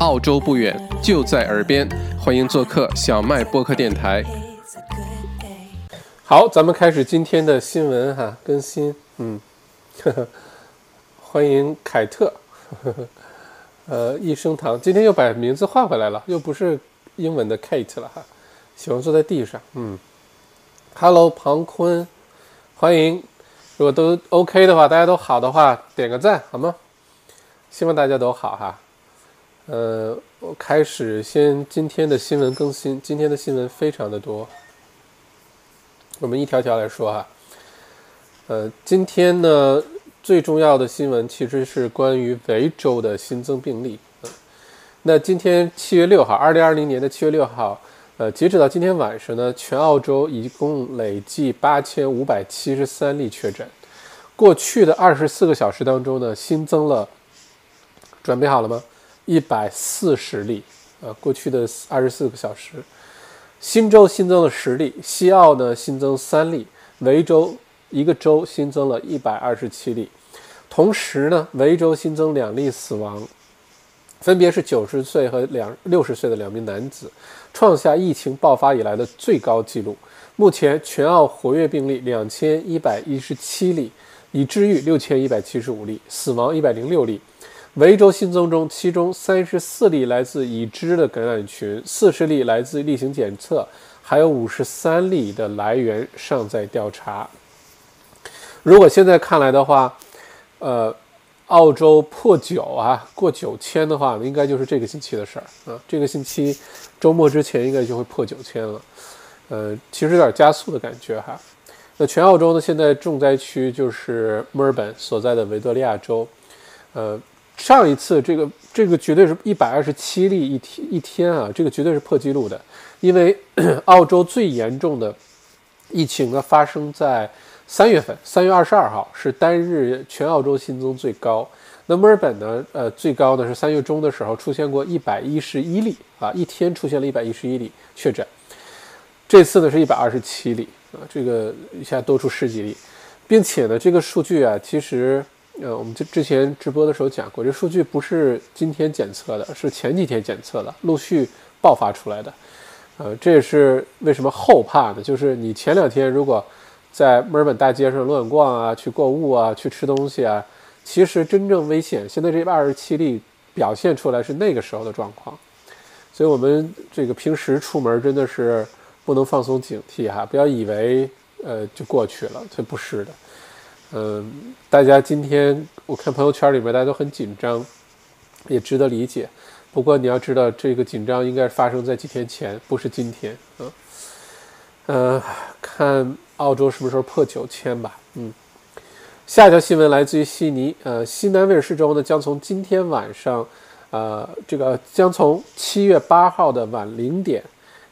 澳洲不远，就在耳边，欢迎做客小麦播客电台。好，咱们开始今天的新闻哈更新。嗯，呵 呵欢迎凯特，呵 呵呃，益生堂今天又把名字换回来了，又不是英文的 Kate 了哈，喜欢坐在地上。嗯，Hello，庞坤，欢迎。如果都 OK 的话，大家都好的话，点个赞好吗？希望大家都好哈。呃，我开始先今天的新闻更新，今天的新闻非常的多。我们一条条来说哈，呃，今天呢最重要的新闻其实是关于维州的新增病例。那今天七月六号，二零二零年的七月六号，呃，截止到今天晚上呢，全澳洲一共累计八千五百七十三例确诊。过去的二十四个小时当中呢，新增了，准备好了吗？一百四十例。呃，过去的二十四个小时。新州新增了十例，西澳呢新增三例，维州一个州新增了一百二十七例，同时呢，维州新增两例死亡，分别是九十岁和两六十岁的两名男子，创下疫情爆发以来的最高纪录。目前全澳活跃病例两千一百一十七例，已治愈六千一百七十五例，死亡一百零六例。维州新增中，其中三十四例来自已知的感染群，四十例来自例行检测，还有五十三例的来源尚在调查。如果现在看来的话，呃，澳洲破九啊，过九千的话，应该就是这个星期的事儿啊。这个星期周末之前应该就会破九千了。呃，其实有点加速的感觉哈。那全澳洲呢，现在重灾区就是墨尔本所在的维多利亚州，呃。上一次这个这个绝对是一百二十七例一天一天啊，这个绝对是破纪录的，因为 澳洲最严重的疫情呢发生在三月份，三月二十二号是单日全澳洲新增最高。那墨尔本呢，呃，最高呢是三月中的时候出现过一百一十一例啊，一天出现了一百一十一例确诊。这次呢是一百二十七例啊，这个一下多出十几例，并且呢这个数据啊其实。呃，我们之之前直播的时候讲过，这数据不是今天检测的，是前几天检测的，陆续爆发出来的。呃，这也是为什么后怕呢？就是你前两天如果在墨尔本大街上乱逛啊，去购物啊，去吃东西啊，其实真正危险，现在这二十七例表现出来是那个时候的状况。所以，我们这个平时出门真的是不能放松警惕哈，不要以为呃就过去了，这不是的。嗯，大家今天我看朋友圈里面大家都很紧张，也值得理解。不过你要知道，这个紧张应该发生在几天前，不是今天。嗯，呃，看澳洲什么时候破九千吧。嗯，下一条新闻来自于悉尼。呃，西南威尔士州呢将从今天晚上，呃，这个将从七月八号的晚零点，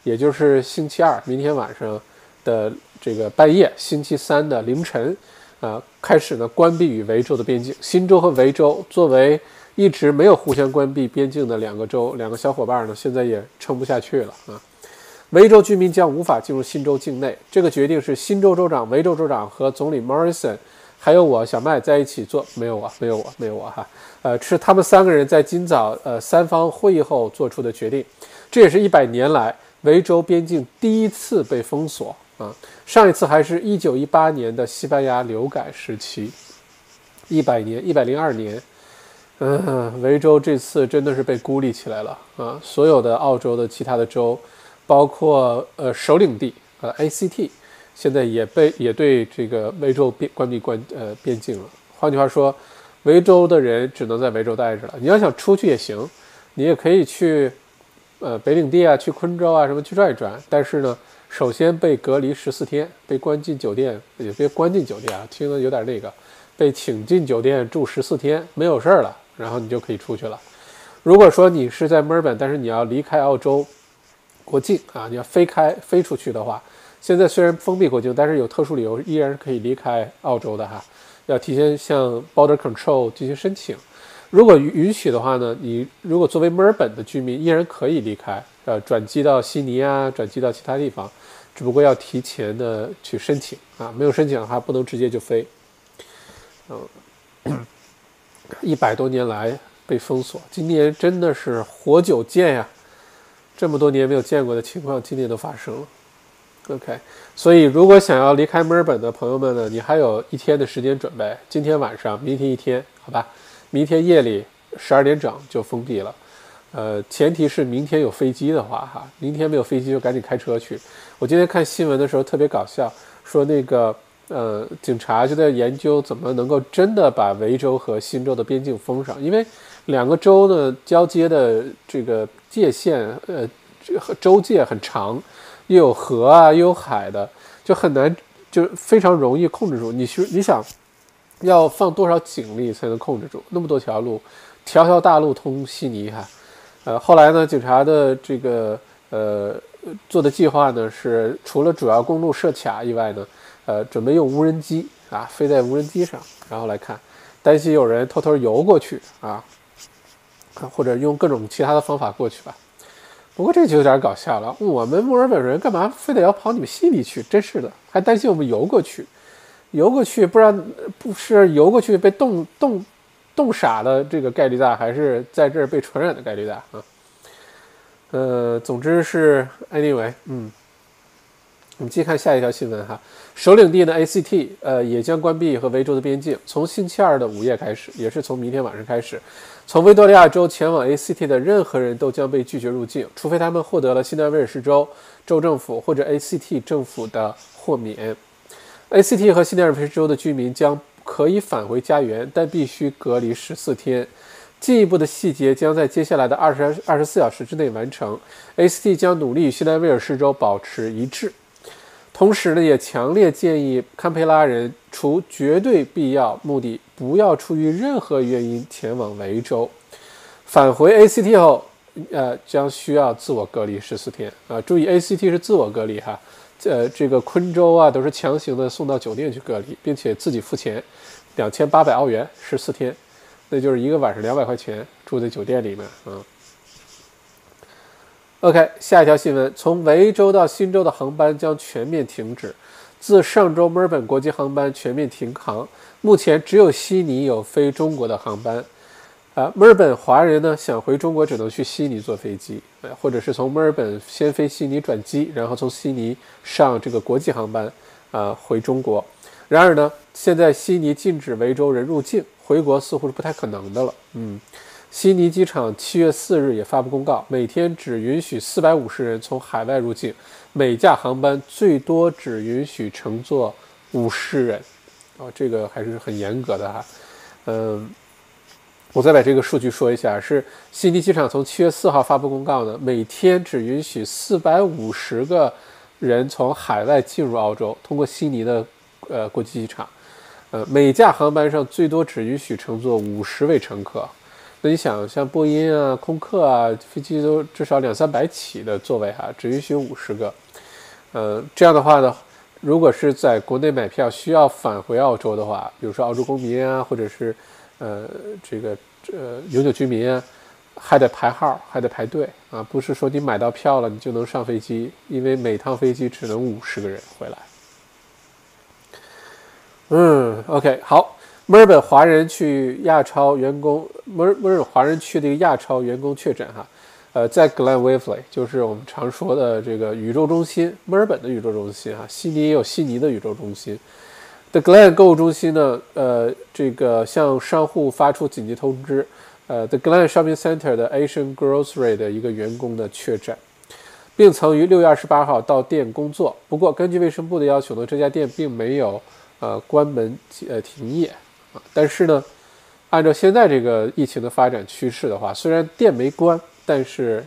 也就是星期二明天晚上的这个半夜，星期三的凌晨。啊，开始呢，关闭与维州的边境。新州和维州作为一直没有互相关闭边境的两个州，两个小伙伴呢，现在也撑不下去了啊。维州居民将无法进入新州境内。这个决定是新州州长、维州州长和总理 Morrison，还有我小麦在一起做，没有我，没有我，没有我哈。呃，是他们三个人在今早呃三方会议后做出的决定。这也是一百年来维州边境第一次被封锁。啊，上一次还是一九一八年的西班牙流感时期，一百年一百零二年，嗯，维州这次真的是被孤立起来了啊！所有的澳洲的其他的州，包括呃首领地呃 ACT，现在也被也对这个维州边关闭关呃边境了。换句话说，维州的人只能在维州待着了。你要想出去也行，你也可以去呃北领地啊，去昆州啊什么去转一转，但是呢。首先被隔离十四天，被关进酒店，也别关进酒店啊，听着有点那个，被请进酒店住十四天，没有事儿了，然后你就可以出去了。如果说你是在墨尔本，但是你要离开澳洲国境啊，你要飞开飞出去的话，现在虽然封闭国境，但是有特殊理由依然是可以离开澳洲的哈，要提前向 Border Control 进行申请。如果允许的话呢，你如果作为墨尔本的居民，依然可以离开。呃，转机到悉尼啊，转机到其他地方，只不过要提前的去申请啊，没有申请的话，不能直接就飞。嗯，一百多年来，被封锁。今年真的是活久见呀，这么多年没有见过的情况，今年都发生了。OK，所以如果想要离开墨尔本的朋友们呢，你还有一天的时间准备。今天晚上，明天一天，好吧？明天夜里十二点整就封闭了。呃，前提是明天有飞机的话，哈，明天没有飞机就赶紧开车去。我今天看新闻的时候特别搞笑，说那个呃，警察就在研究怎么能够真的把维州和新州的边境封上，因为两个州呢交接的这个界限，呃，这个州界很长，又有河啊，又有海的，就很难，就非常容易控制住。你去你想要放多少警力才能控制住那么多条路，条条大路通悉尼哈？呃，后来呢，警察的这个呃做的计划呢是，除了主要公路设卡以外呢，呃，准备用无人机啊飞在无人机上，然后来看，担心有人偷偷游过去啊，或者用各种其他的方法过去吧。不过这就有点搞笑了，我们墨尔本人干嘛非得要跑你们心里去？真是的，还担心我们游过去，游过去不知道不是游过去被冻冻。冻傻的这个概率大，还是在这儿被传染的概率大啊？呃，总之是 anyway，嗯，我们继续看下一条新闻哈。首领地的 ACT，呃，也将关闭和维州的边境，从星期二的午夜开始，也是从明天晚上开始，从维多利亚州前往 ACT 的任何人都将被拒绝入境，除非他们获得了新南威尔士州州政府或者 ACT 政府的豁免。ACT 和新南威尔士州的居民将。可以返回家园，但必须隔离十四天。进一步的细节将在接下来的二十二十四小时之内完成。ACT 将努力与西南威尔士州保持一致，同时呢，也强烈建议堪培拉人除绝对必要目的，不要出于任何原因前往维州。返回 ACT 后，呃，将需要自我隔离十四天。啊，注意 ACT 是自我隔离哈。呃，这个昆州啊，都是强行的送到酒店去隔离，并且自己付钱，两千八百澳元十四天，那就是一个晚上两百块钱住在酒店里面啊。OK，下一条新闻，从维州到新州的航班将全面停止，自上周墨尔本国际航班全面停航，目前只有悉尼有飞中国的航班。啊，墨尔本华人呢想回中国只能去悉尼坐飞机，或者是从墨尔本先飞悉尼转机，然后从悉尼上这个国际航班，啊，回中国。然而呢，现在悉尼禁止维州人入境，回国似乎是不太可能的了。嗯，悉尼机场七月四日也发布公告，每天只允许四百五十人从海外入境，每架航班最多只允许乘坐五十人。哦，这个还是很严格的哈。嗯。我再把这个数据说一下，是悉尼机场从七月四号发布公告呢，每天只允许四百五十个人从海外进入澳洲，通过悉尼的呃国际机场，每架航班上最多只允许乘坐五十位乘客。那你想，像波音啊、空客啊，飞机都至少两三百起的座位哈，只允许五十个。呃，这样的话呢，如果是在国内买票需要返回澳洲的话，比如说澳洲公民啊，或者是呃这个。呃，永久居民啊还得排号，还得排队啊！不是说你买到票了，你就能上飞机，因为每趟飞机只能五十个人回来。嗯，OK，好。墨尔本华人去亚超员工，墨尔墨尔本华人去的一个亚超员工确诊哈，呃，在 Glen Waverley，就是我们常说的这个宇宙中心，墨尔本的宇宙中心啊，悉尼也有悉尼的宇宙中心。The Glen 购物中心呢，呃，这个向商户发出紧急通知，呃，The Glen Shopping Center 的 Asian Grocery 的一个员工的确诊，并曾于六月二十八号到店工作。不过，根据卫生部的要求呢，这家店并没有呃关门呃停业啊。但是呢，按照现在这个疫情的发展趋势的话，虽然店没关，但是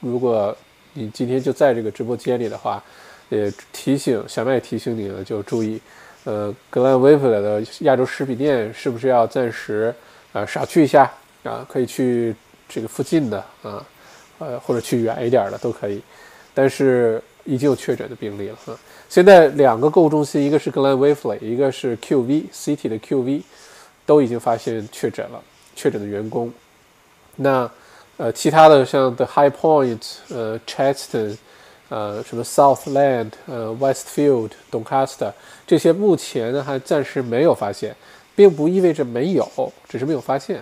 如果你今天就在这个直播间里的话，也提醒小麦提醒你了，就注意。呃，格兰威弗的亚洲食品店是不是要暂时呃少去一下啊？可以去这个附近的啊，呃或者去远一点的都可以。但是已经有确诊的病例了啊。现在两个购物中心，一个是 Glen Wavely，一个是 QV City 的 QV，都已经发现确诊了，确诊的员工。那呃其他的像 The High Point，呃 Cheston。呃，什么 Southland，呃，Westfield，东卡斯特，这些目前呢还暂时没有发现，并不意味着没有，只是没有发现。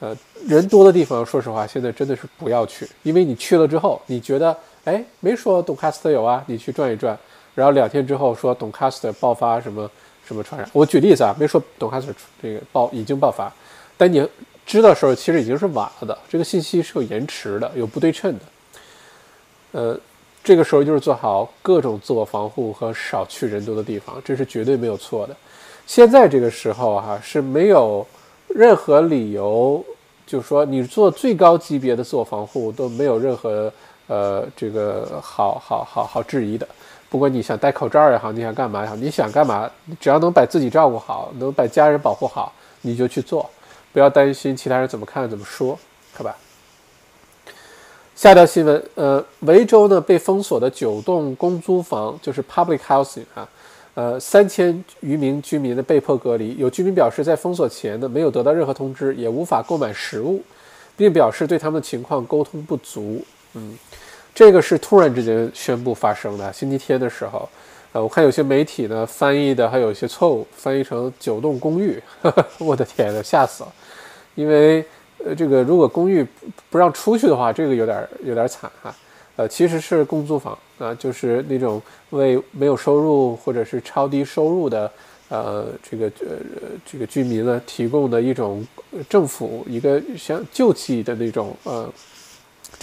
呃，人多的地方，说实话，现在真的是不要去，因为你去了之后，你觉得，哎，没说董卡斯特有啊，你去转一转，然后两天之后说董卡斯特爆发什么什么传染。我举例子啊，没说董卡斯特这个爆已经爆发，但你知道时候，其实已经是晚了的，这个信息是有延迟的，有不对称的。呃，这个时候就是做好各种自我防护和少去人多的地方，这是绝对没有错的。现在这个时候哈是没有任何理由，就是说你做最高级别的自我防护都没有任何呃这个好好好好质疑的。不管你想戴口罩也好，你想干嘛也好，你想干嘛，只要能把自己照顾好，能把家人保护好，你就去做，不要担心其他人怎么看怎么说，好吧？下条新闻，呃，维州呢被封锁的九栋公租房就是 public housing 啊。呃，三千余名居民的被迫隔离，有居民表示，在封锁前呢，没有得到任何通知，也无法购买食物，并表示对他们的情况沟通不足。嗯，这个是突然之间宣布发生的，星期天的时候。呃，我看有些媒体呢翻译的还有一些错误，翻译成九栋公寓。我的天呐，吓死了！因为呃，这个如果公寓不让出去的话，这个有点有点惨哈。呃，其实是公租房啊，就是那种为没有收入或者是超低收入的呃这个呃这个居民呢提供的一种政府一个像救济的那种呃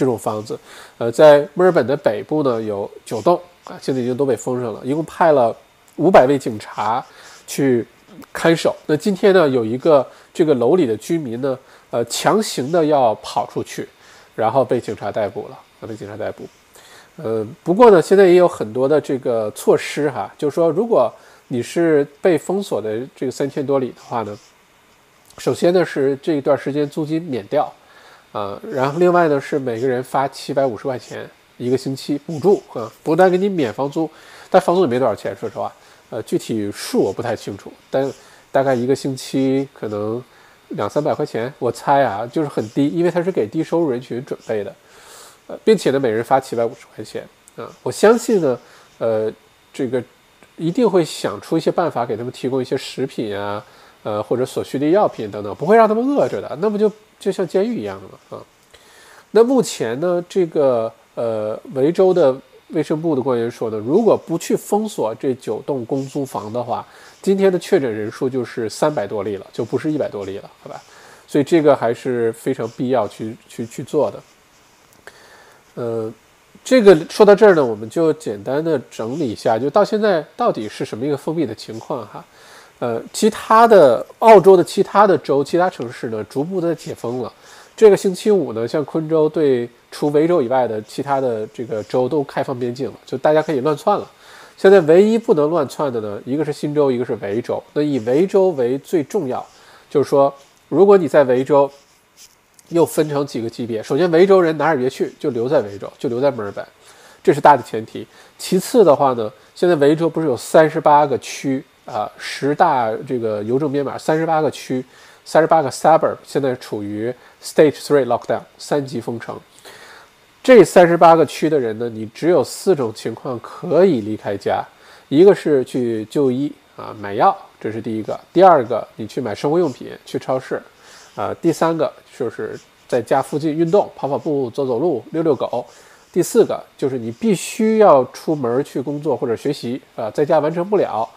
这种房子。呃，在墨尔本的北部呢有九栋啊，现在已经都被封上了，一共派了五百位警察去看守。那今天呢，有一个这个楼里的居民呢，呃，强行的要跑出去，然后被警察逮捕了。被警察逮捕，呃，不过呢，现在也有很多的这个措施哈，就是说，如果你是被封锁的这个三千多里的话呢，首先呢是这一段时间租金免掉，啊，然后另外呢是每个人发七百五十块钱一个星期补助啊，不但给你免房租，但房租也没多少钱，说实话，呃，具体数我不太清楚，但大概一个星期可能两三百块钱，我猜啊，就是很低，因为它是给低收入人群准备的。呃并且呢，每人发七百五十块钱啊！我相信呢，呃，这个一定会想出一些办法给他们提供一些食品啊，呃，或者所需的药品等等，不会让他们饿着的。那不就就像监狱一样的吗？啊！那目前呢，这个呃，维州的卫生部的官员说呢，如果不去封锁这九栋公租房的话，今天的确诊人数就是三百多例了，就不是一百多例了，好吧？所以这个还是非常必要去去去做的。呃，这个说到这儿呢，我们就简单的整理一下，就到现在到底是什么一个封闭的情况哈。呃，其他的澳洲的其他的州、其他城市呢，逐步的解封了。这个星期五呢，像昆州对除维州以外的其他的这个州都开放边境了，就大家可以乱窜了。现在唯一不能乱窜的呢，一个是新州，一个是维州。那以维州为最重要，就是说，如果你在维州。又分成几个级别。首先，维州人哪儿也别去，就留在维州，就留在墨尔本，这是大的前提。其次的话呢，现在维州不是有三十八个区啊，十大这个邮政编码，三十八个区，三十八个 suburb，现在处于 stage three lockdown 三级封城。这三十八个区的人呢，你只有四种情况可以离开家：一个是去就医啊，买药，这是第一个；第二个，你去买生活用品，去超市。啊，第三个就是在家附近运动，跑跑步、走走路、遛遛狗。第四个就是你必须要出门去工作或者学习啊，在家完成不了。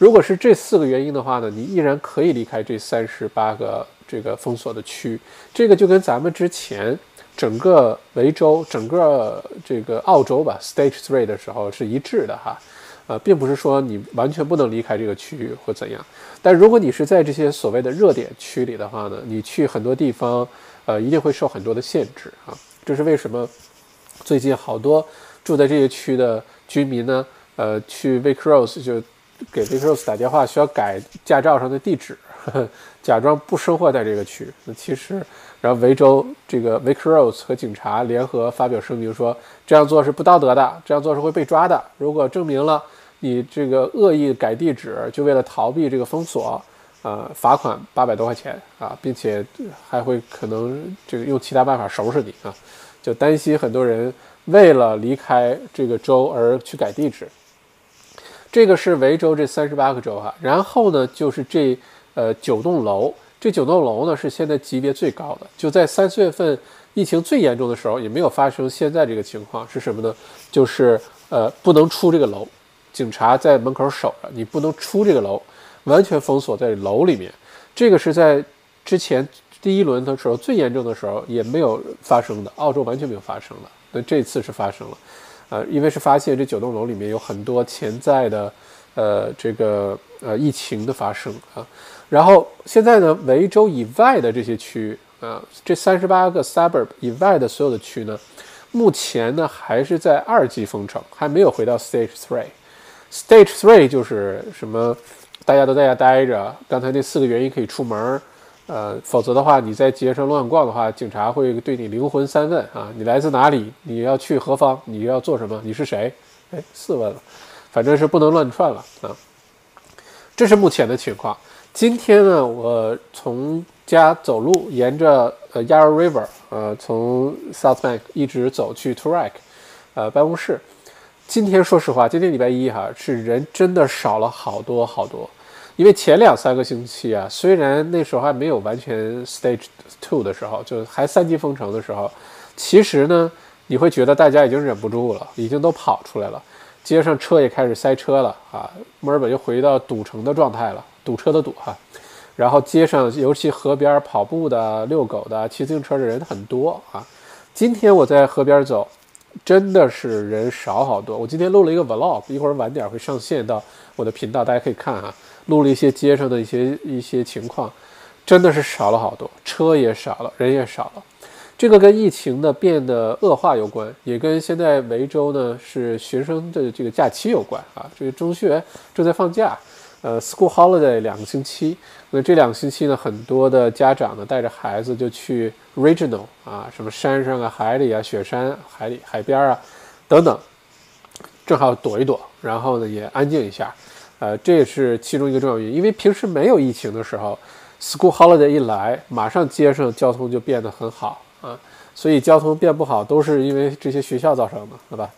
如果是这四个原因的话呢，你依然可以离开这三十八个这个封锁的区。这个就跟咱们之前整个维州、整个这个澳洲吧，Stage Three 的时候是一致的哈。呃，并不是说你完全不能离开这个区域或怎样，但如果你是在这些所谓的热点区里的话呢，你去很多地方，呃，一定会受很多的限制啊。这是为什么？最近好多住在这些区的居民呢，呃，去 Vic Rose 就 给 Vic Rose 打电话，需要改驾照上的地址，假装不生活在这个区。那其实，然后维州这个 Vic Rose 和警察联合发表声明说，这样做是不道德的，这样做是会被抓的。如果证明了。你这个恶意改地址，就为了逃避这个封锁，呃，罚款八百多块钱啊，并且还会可能这个用其他办法收拾你啊，就担心很多人为了离开这个州而去改地址。这个是维州这三十八个州哈，然后呢就是这呃九栋楼，这九栋楼呢是现在级别最高的，就在三四月份疫情最严重的时候，也没有发生现在这个情况。是什么呢？就是呃不能出这个楼，警察在门口守着，你不能出这个楼，完全封锁在楼里面。这个是在之前第一轮的时候最严重的时候也没有发生的，澳洲完全没有发生的。那这次是发生了，呃，因为是发现这九栋楼里面有很多潜在的呃这个呃疫情的发生啊。然后现在呢，维州以外的这些区啊，这三十八个 suburb 以外的所有的区呢，目前呢还是在二级封城，还没有回到 stage three。stage three 就是什么？大家都在家待着，刚才那四个原因可以出门，呃，否则的话你在街上乱逛的话，警察会对你灵魂三问啊，你来自哪里？你要去何方？你要做什么？你是谁？哎，四问了，反正是不能乱窜了啊。这是目前的情况。今天呢，我从家走路，沿着呃 Yarra River，呃，从 South Bank 一直走去 Toorak，呃，办公室。今天说实话，今天礼拜一哈，是人真的少了好多好多。因为前两三个星期啊，虽然那时候还没有完全 stage two 的时候，就还三级封城的时候，其实呢，你会觉得大家已经忍不住了，已经都跑出来了，街上车也开始塞车了啊，墨尔本又回到堵城的状态了，堵车的堵哈。然后街上，尤其河边跑步的、遛狗的、骑自行车的人很多啊。今天我在河边走，真的是人少好多。我今天录了一个 vlog，一会儿晚点会上线到我的频道，大家可以看啊。录了一些街上的一些一些情况，真的是少了好多，车也少了，人也少了。这个跟疫情的变得恶化有关，也跟现在维州呢是学生的这个假期有关啊。这个中学正在放假，呃，school holiday 两个星期。那这两个星期呢，很多的家长呢带着孩子就去 regional 啊，什么山上啊、海里啊、雪山、海里、海边啊等等，正好躲一躲，然后呢也安静一下。呃，这也是其中一个重要原因，因为平时没有疫情的时候，school holiday 一来，马上街上交通就变得很好啊，所以交通变不好都是因为这些学校造成的，对吧？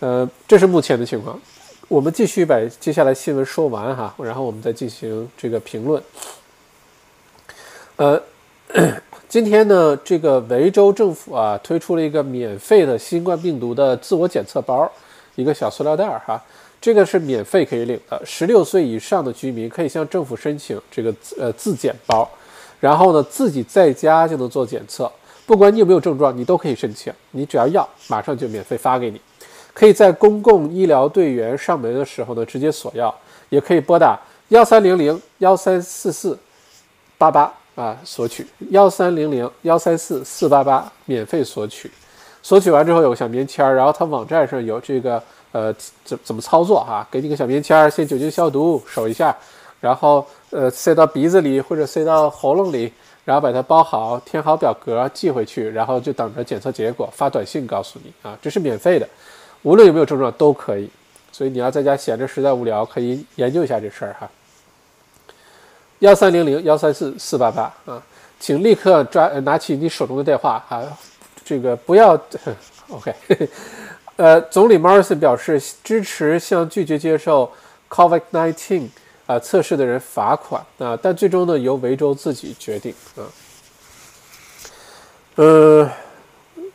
呃，这是目前的情况。我们继续把接下来新闻说完哈，然后我们再进行这个评论。呃，今天呢，这个维州政府啊推出了一个免费的新冠病毒的自我检测包，一个小塑料袋儿哈。这个是免费可以领的，十六岁以上的居民可以向政府申请这个呃自检包，然后呢自己在家就能做检测，不管你有没有症状，你都可以申请，你只要要，马上就免费发给你。可以在公共医疗队员上门的时候呢直接索要，也可以拨打幺三零零幺三四四八八啊索取，幺三零零幺三四四八八免费索取，索取完之后有个小棉签儿，然后它网站上有这个。呃，怎怎么操作哈？给你个小棉签儿，先酒精消毒，手一下，然后呃塞到鼻子里或者塞到喉咙里，然后把它包好，填好表格寄回去，然后就等着检测结果，发短信告诉你啊，这是免费的，无论有没有症状都可以。所以你要在家闲着实在无聊，可以研究一下这事儿哈。幺三零零幺三四四八八啊，请立刻抓拿起你手中的电话啊，这个不要 OK。呃，总理 Morrison 表示支持向拒绝接受 COVID-19 啊测试的人罚款啊，但最终呢由维州自己决定啊。呃，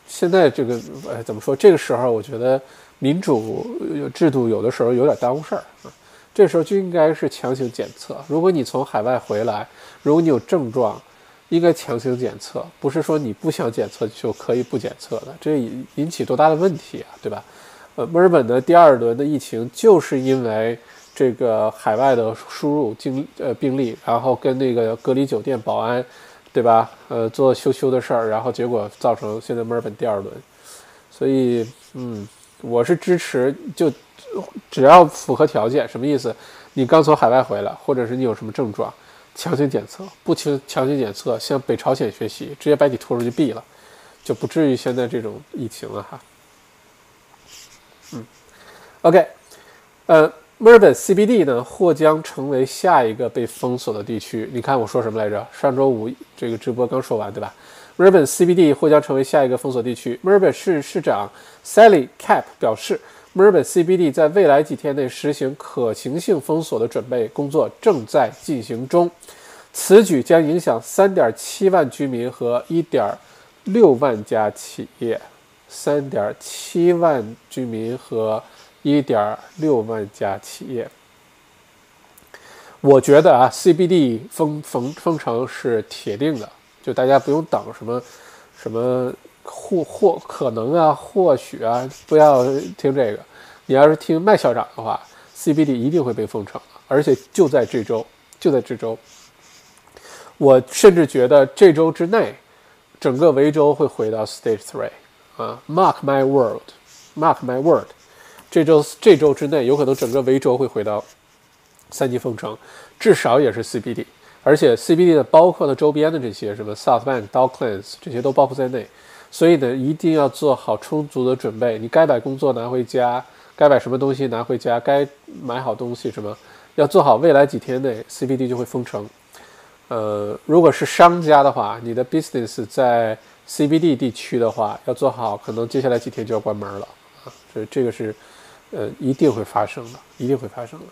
现在这个呃怎么说？这个时候我觉得民主制度有的时候有点耽误事儿啊。这时候就应该是强行检测。如果你从海外回来，如果你有症状，应该强行检测，不是说你不想检测就可以不检测的，这引起多大的问题啊，对吧？呃，墨尔本的第二轮的疫情就是因为这个海外的输入经呃病例，然后跟那个隔离酒店保安，对吧？呃，做羞羞的事儿，然后结果造成现在墨尔本第二轮。所以，嗯，我是支持，就只要符合条件，什么意思？你刚从海外回来，或者是你有什么症状？强行检测，不强强行检测，向北朝鲜学习，直接把你拖出去毙了，就不至于现在这种疫情了哈。嗯，OK，呃，墨尔本 CBD 呢或将成为下一个被封锁的地区。你看我说什么来着？上周五这个直播刚说完，对吧？墨尔本 CBD 或将成为下一个封锁地区。墨尔本市市长 Sally Cap 表示。墨尔本 CBD 在未来几天内实行可行性封锁的准备工作正在进行中。此举将影响3.7万居民和1.6万家企业。3.7万居民和1.6万家企业。我觉得啊，CBD 封封封城是铁定的，就大家不用等什么什么或或可能啊，或许啊，不要听这个。你要是听麦校长的话，CBD 一定会被封城，而且就在这周，就在这周。我甚至觉得这周之内，整个维州会回到 Stage Three 啊，Mark my word，Mark my word，这周这周之内有可能整个维州会回到三级封城，至少也是 CBD，而且 CBD 的包括的周边的这些什么 South Bend、Docklands 这些都包括在内，所以呢，一定要做好充足的准备，你该把工作拿回家，该把什么东西拿回家，该买好东西什么，要做好未来几天内 CBD 就会封城。呃，如果是商家的话，你的 business 在 CBD 地区的话，要做好，可能接下来几天就要关门了啊。这这个是，呃，一定会发生的，一定会发生的。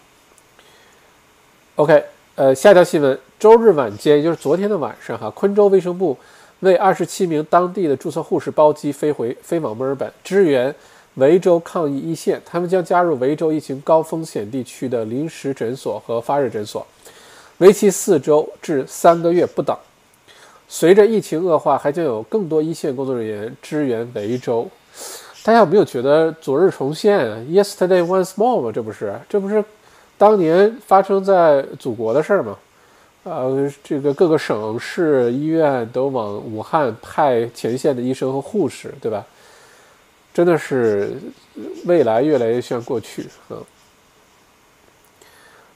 OK，呃，下条新闻，周日晚间，也就是昨天的晚上，哈，昆州卫生部为二十七名当地的注册护士包机飞回飞往墨尔本，支援维州抗疫一线。他们将加入维州疫情高风险地区的临时诊所和发热诊所。为期四周至三个月不等。随着疫情恶化，还将有更多一线工作人员支援维州。大家有没有觉得昨日重现？Yesterday once more 吗？这不是，这不是当年发生在祖国的事儿吗？呃，这个各个省市医院都往武汉派前线的医生和护士，对吧？真的是未来越来越像过去，嗯。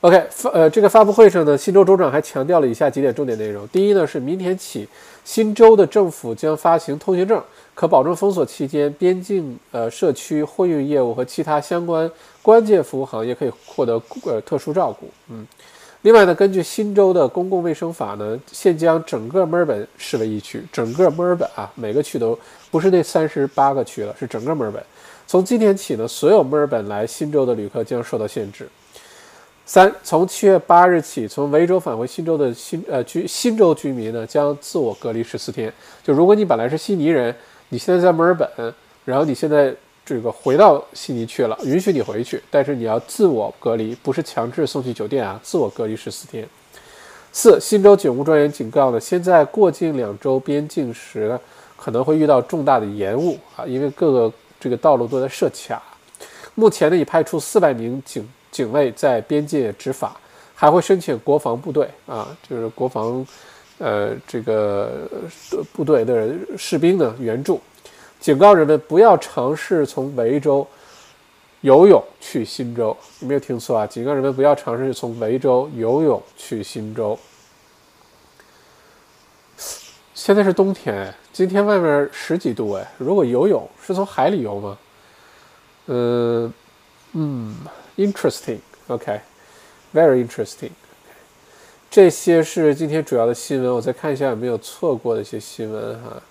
OK，发呃，这个发布会上呢，新州州长还强调了以下几点重点内容。第一呢，是明天起，新州的政府将发行通行证，可保证封锁期间边境、呃社区货运业务和其他相关关键服务行业可以获得呃特殊照顾。嗯，另外呢，根据新州的公共卫生法呢，现将整个墨尔本视为疫区，整个墨尔本啊，每个区都不是那三十八个区了，是整个墨尔本。从今天起呢，所有墨尔本来新州的旅客将受到限制。三，从七月八日起，从维州返回新州的新呃居新州居民呢，将自我隔离十四天。就如果你本来是悉尼人，你现在在墨尔本，然后你现在这个回到悉尼去了，允许你回去，但是你要自我隔离，不是强制送去酒店啊，自我隔离十四天。四，新州警务专员警告呢，现在过境两周边境时可能会遇到重大的延误啊，因为各个这个道路都在设卡。目前呢，已派出四百名警。警卫在边界执法，还会申请国防部队啊，就是国防，呃，这个部队的士兵的援助。警告人们不要尝试从维州游泳去新州，你没有听错啊？警告人们不要尝试从维州游泳去新州。现在是冬天，今天外面十几度哎，如果游泳是从海里游吗？嗯，嗯。Interesting, OK, very interesting. 这些是今天主要的新闻，我再看一下有没有错过的一些新闻哈。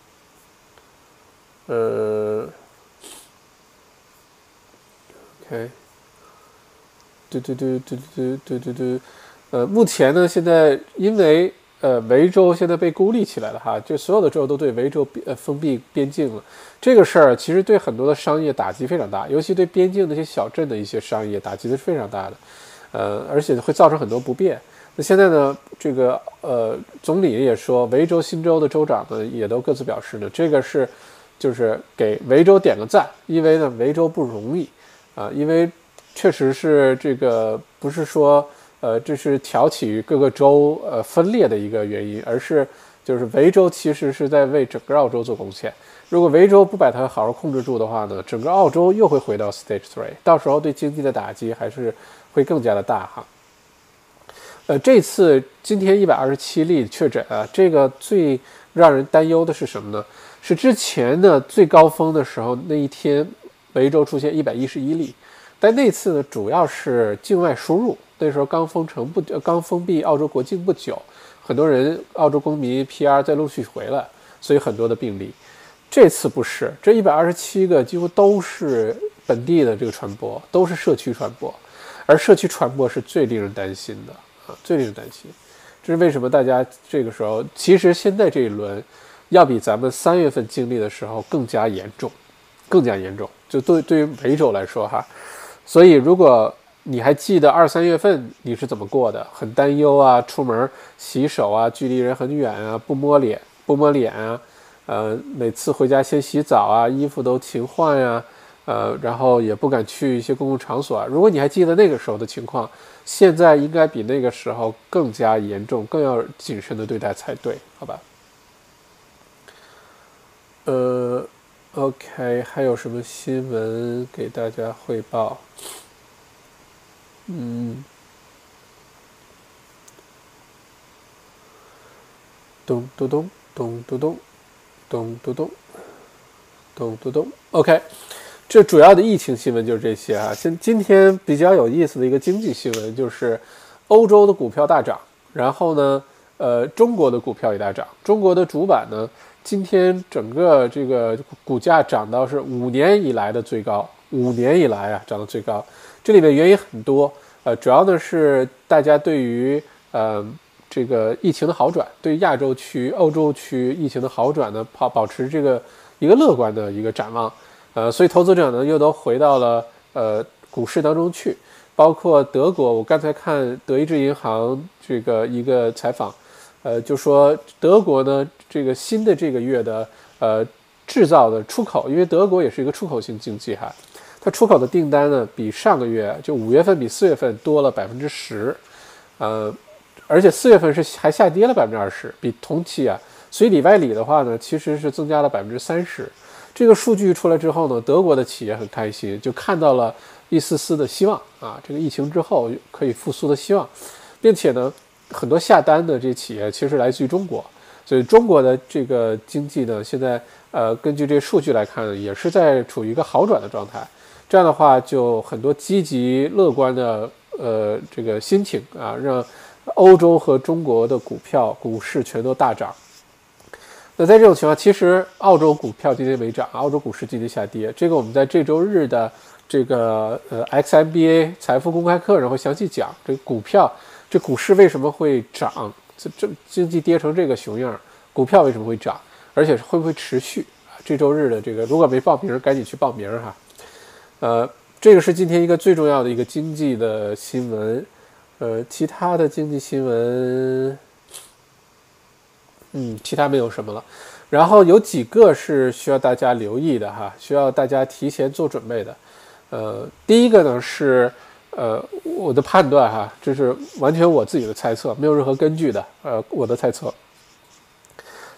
呃，OK，对对对对对对对对，呃，目前呢，现在因为。呃，维州现在被孤立起来了哈，就所有的州都对维州呃封闭边境了。这个事儿其实对很多的商业打击非常大，尤其对边境那些小镇的一些商业打击是非常大的，呃，而且会造成很多不便。那现在呢，这个呃总理也说，维州、新州的州长呢也都各自表示呢，这个是就是给维州点个赞，因为呢维州不容易啊，因为确实是这个不是说。呃，这是挑起各个州呃分裂的一个原因，而是就是维州其实是在为整个澳洲做贡献。如果维州不把它好好控制住的话呢，整个澳洲又会回到 Stage Three，到时候对经济的打击还是会更加的大哈。呃，这次今天一百二十七例确诊啊，这个最让人担忧的是什么呢？是之前的最高峰的时候那一天，维州出现一百一十一例，但那次呢主要是境外输入。那时候刚封城不，刚封闭澳洲国境不久，很多人澳洲公民 PR 在陆续回来，所以很多的病例。这次不是，这一百二十七个几乎都是本地的这个传播，都是社区传播，而社区传播是最令人担心的啊，最令人担心。这是为什么大家这个时候，其实现在这一轮要比咱们三月份经历的时候更加严重，更加严重。就对对于美洲来说哈，所以如果你还记得二三月份你是怎么过的，很担忧啊，出门洗手啊，距离人很远啊，不摸脸不摸脸啊，呃，每次回家先洗澡啊，衣服都勤换呀。呃，然后也不敢去一些公共场所啊。如果你还记得那个时候的情况，现在应该比那个时候更加严重，更要谨慎的对待才对，好吧？呃，OK，还有什么新闻给大家汇报？嗯，咚咚咚咚咚咚咚咚咚咚咚咚，OK。这主要的疫情新闻就是这些啊。今今天比较有意思的一个经济新闻就是，欧洲的股票大涨，然后呢，呃，中国的股票也大涨。中国的主板呢，今天整个这个股价涨到是五年以来的最高，五年以来啊涨到最高。这里面原因很多，呃，主要呢是大家对于呃这个疫情的好转，对亚洲区、欧洲区疫情的好转呢，保保持这个一个乐观的一个展望。呃，所以投资者呢又都回到了呃股市当中去，包括德国，我刚才看德意志银行这个一个采访，呃，就说德国呢这个新的这个月的呃制造的出口，因为德国也是一个出口型经济哈，它出口的订单呢比上个月就五月份比四月份多了百分之十，呃，而且四月份是还下跌了百分之二十，比同期啊，所以里外里的话呢，其实是增加了百分之三十。这个数据出来之后呢，德国的企业很开心，就看到了一丝丝的希望啊，这个疫情之后可以复苏的希望，并且呢，很多下单的这些企业其实来自于中国，所以中国的这个经济呢，现在呃，根据这个数据来看，也是在处于一个好转的状态。这样的话，就很多积极乐观的呃这个心情啊，让欧洲和中国的股票股市全都大涨。那在这种情况，其实澳洲股票今天没涨，澳洲股市今天下跌。这个我们在这周日的这个呃 XMBA 财富公开课然后详细讲，这个股票这股市为什么会涨？这这经济跌成这个熊样，股票为什么会涨？而且会不会持续啊？这周日的这个如果没报名，赶紧去报名哈。呃，这个是今天一个最重要的一个经济的新闻。呃，其他的经济新闻。嗯，其他没有什么了，然后有几个是需要大家留意的哈，需要大家提前做准备的。呃，第一个呢是，呃，我的判断哈，这是完全我自己的猜测，没有任何根据的。呃，我的猜测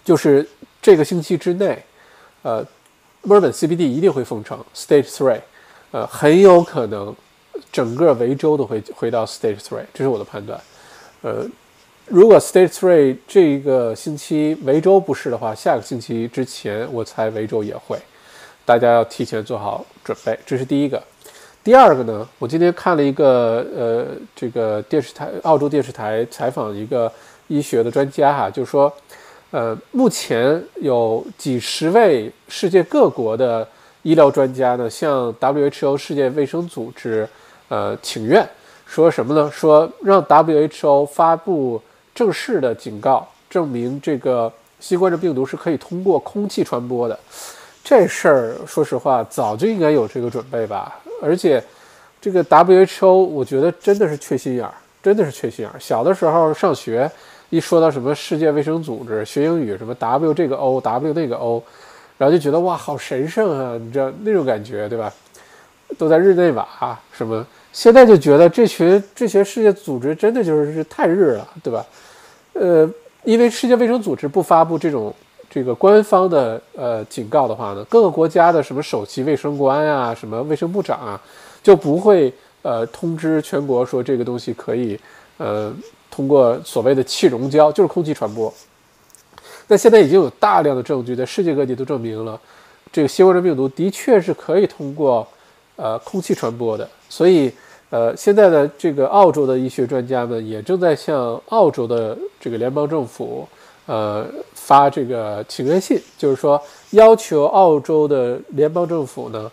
就是这个星期之内，呃，墨尔本 CBD 一定会封城，Stage Three，呃，很有可能整个维州都会回到 Stage Three，这是我的判断。呃。如果 Stage Three 这个星期维州不是的话，下个星期之前我猜维州也会，大家要提前做好准备。这是第一个。第二个呢，我今天看了一个呃，这个电视台澳洲电视台采访一个医学的专家哈，就说，呃，目前有几十位世界各国的医疗专家呢，向 WHO 世界卫生组织呃请愿，说什么呢？说让 WHO 发布。正式的警告证明，这个新冠状病毒是可以通过空气传播的。这事儿，说实话，早就应该有这个准备吧。而且，这个 WHO，我觉得真的是缺心眼儿，真的是缺心眼儿。小的时候上学，一说到什么世界卫生组织，学英语什么 W 这个 O，W 那个 O，然后就觉得哇，好神圣啊，你知道那种感觉，对吧？都在日内瓦什么，现在就觉得这群这些世界组织真的就是太日了，对吧？呃，因为世界卫生组织不发布这种这个官方的呃警告的话呢，各个国家的什么首席卫生官啊，什么卫生部长啊，就不会呃通知全国说这个东西可以呃通过所谓的气溶胶，就是空气传播。那现在已经有大量的证据在世界各地都证明了，这个新冠状病毒的确是可以通过呃空气传播的，所以。呃，现在的这个澳洲的医学专家们也正在向澳洲的这个联邦政府，呃，发这个请愿信，就是说要求澳洲的联邦政府呢，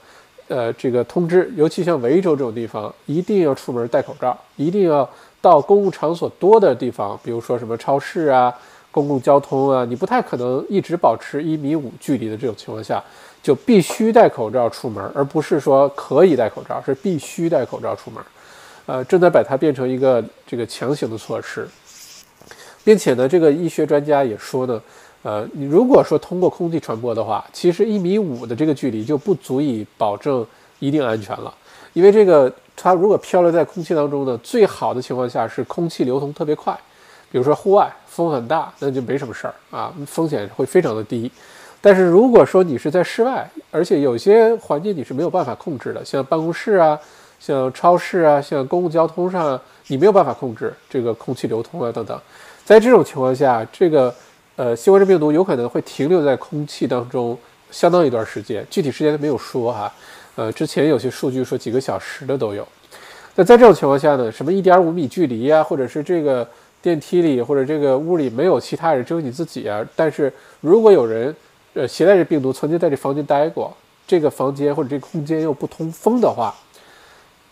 呃，这个通知，尤其像维州这种地方，一定要出门戴口罩，一定要到公共场所多的地方，比如说什么超市啊、公共交通啊，你不太可能一直保持一米五距离的这种情况下，就必须戴口罩出门，而不是说可以戴口罩，是必须戴口罩出门。呃，正在把它变成一个这个强行的措施，并且呢，这个医学专家也说呢，呃，你如果说通过空气传播的话，其实一米五的这个距离就不足以保证一定安全了，因为这个。它如果漂流在空气当中呢，最好的情况下是空气流通特别快，比如说户外风很大，那就没什么事儿啊，风险会非常的低。但是如果说你是在室外，而且有些环境你是没有办法控制的，像办公室啊、像超市啊、像公共交通上，你没有办法控制这个空气流通啊等等，在这种情况下，这个呃新冠状病毒有可能会停留在空气当中相当一段时间，具体时间没有说哈。呃，之前有些数据说几个小时的都有。那在这种情况下呢，什么一点五米距离啊，或者是这个电梯里或者这个屋里没有其他人，只有你自己啊。但是如果有人呃携带着病毒，曾经在这房间待过，这个房间或者这个空间又不通风的话，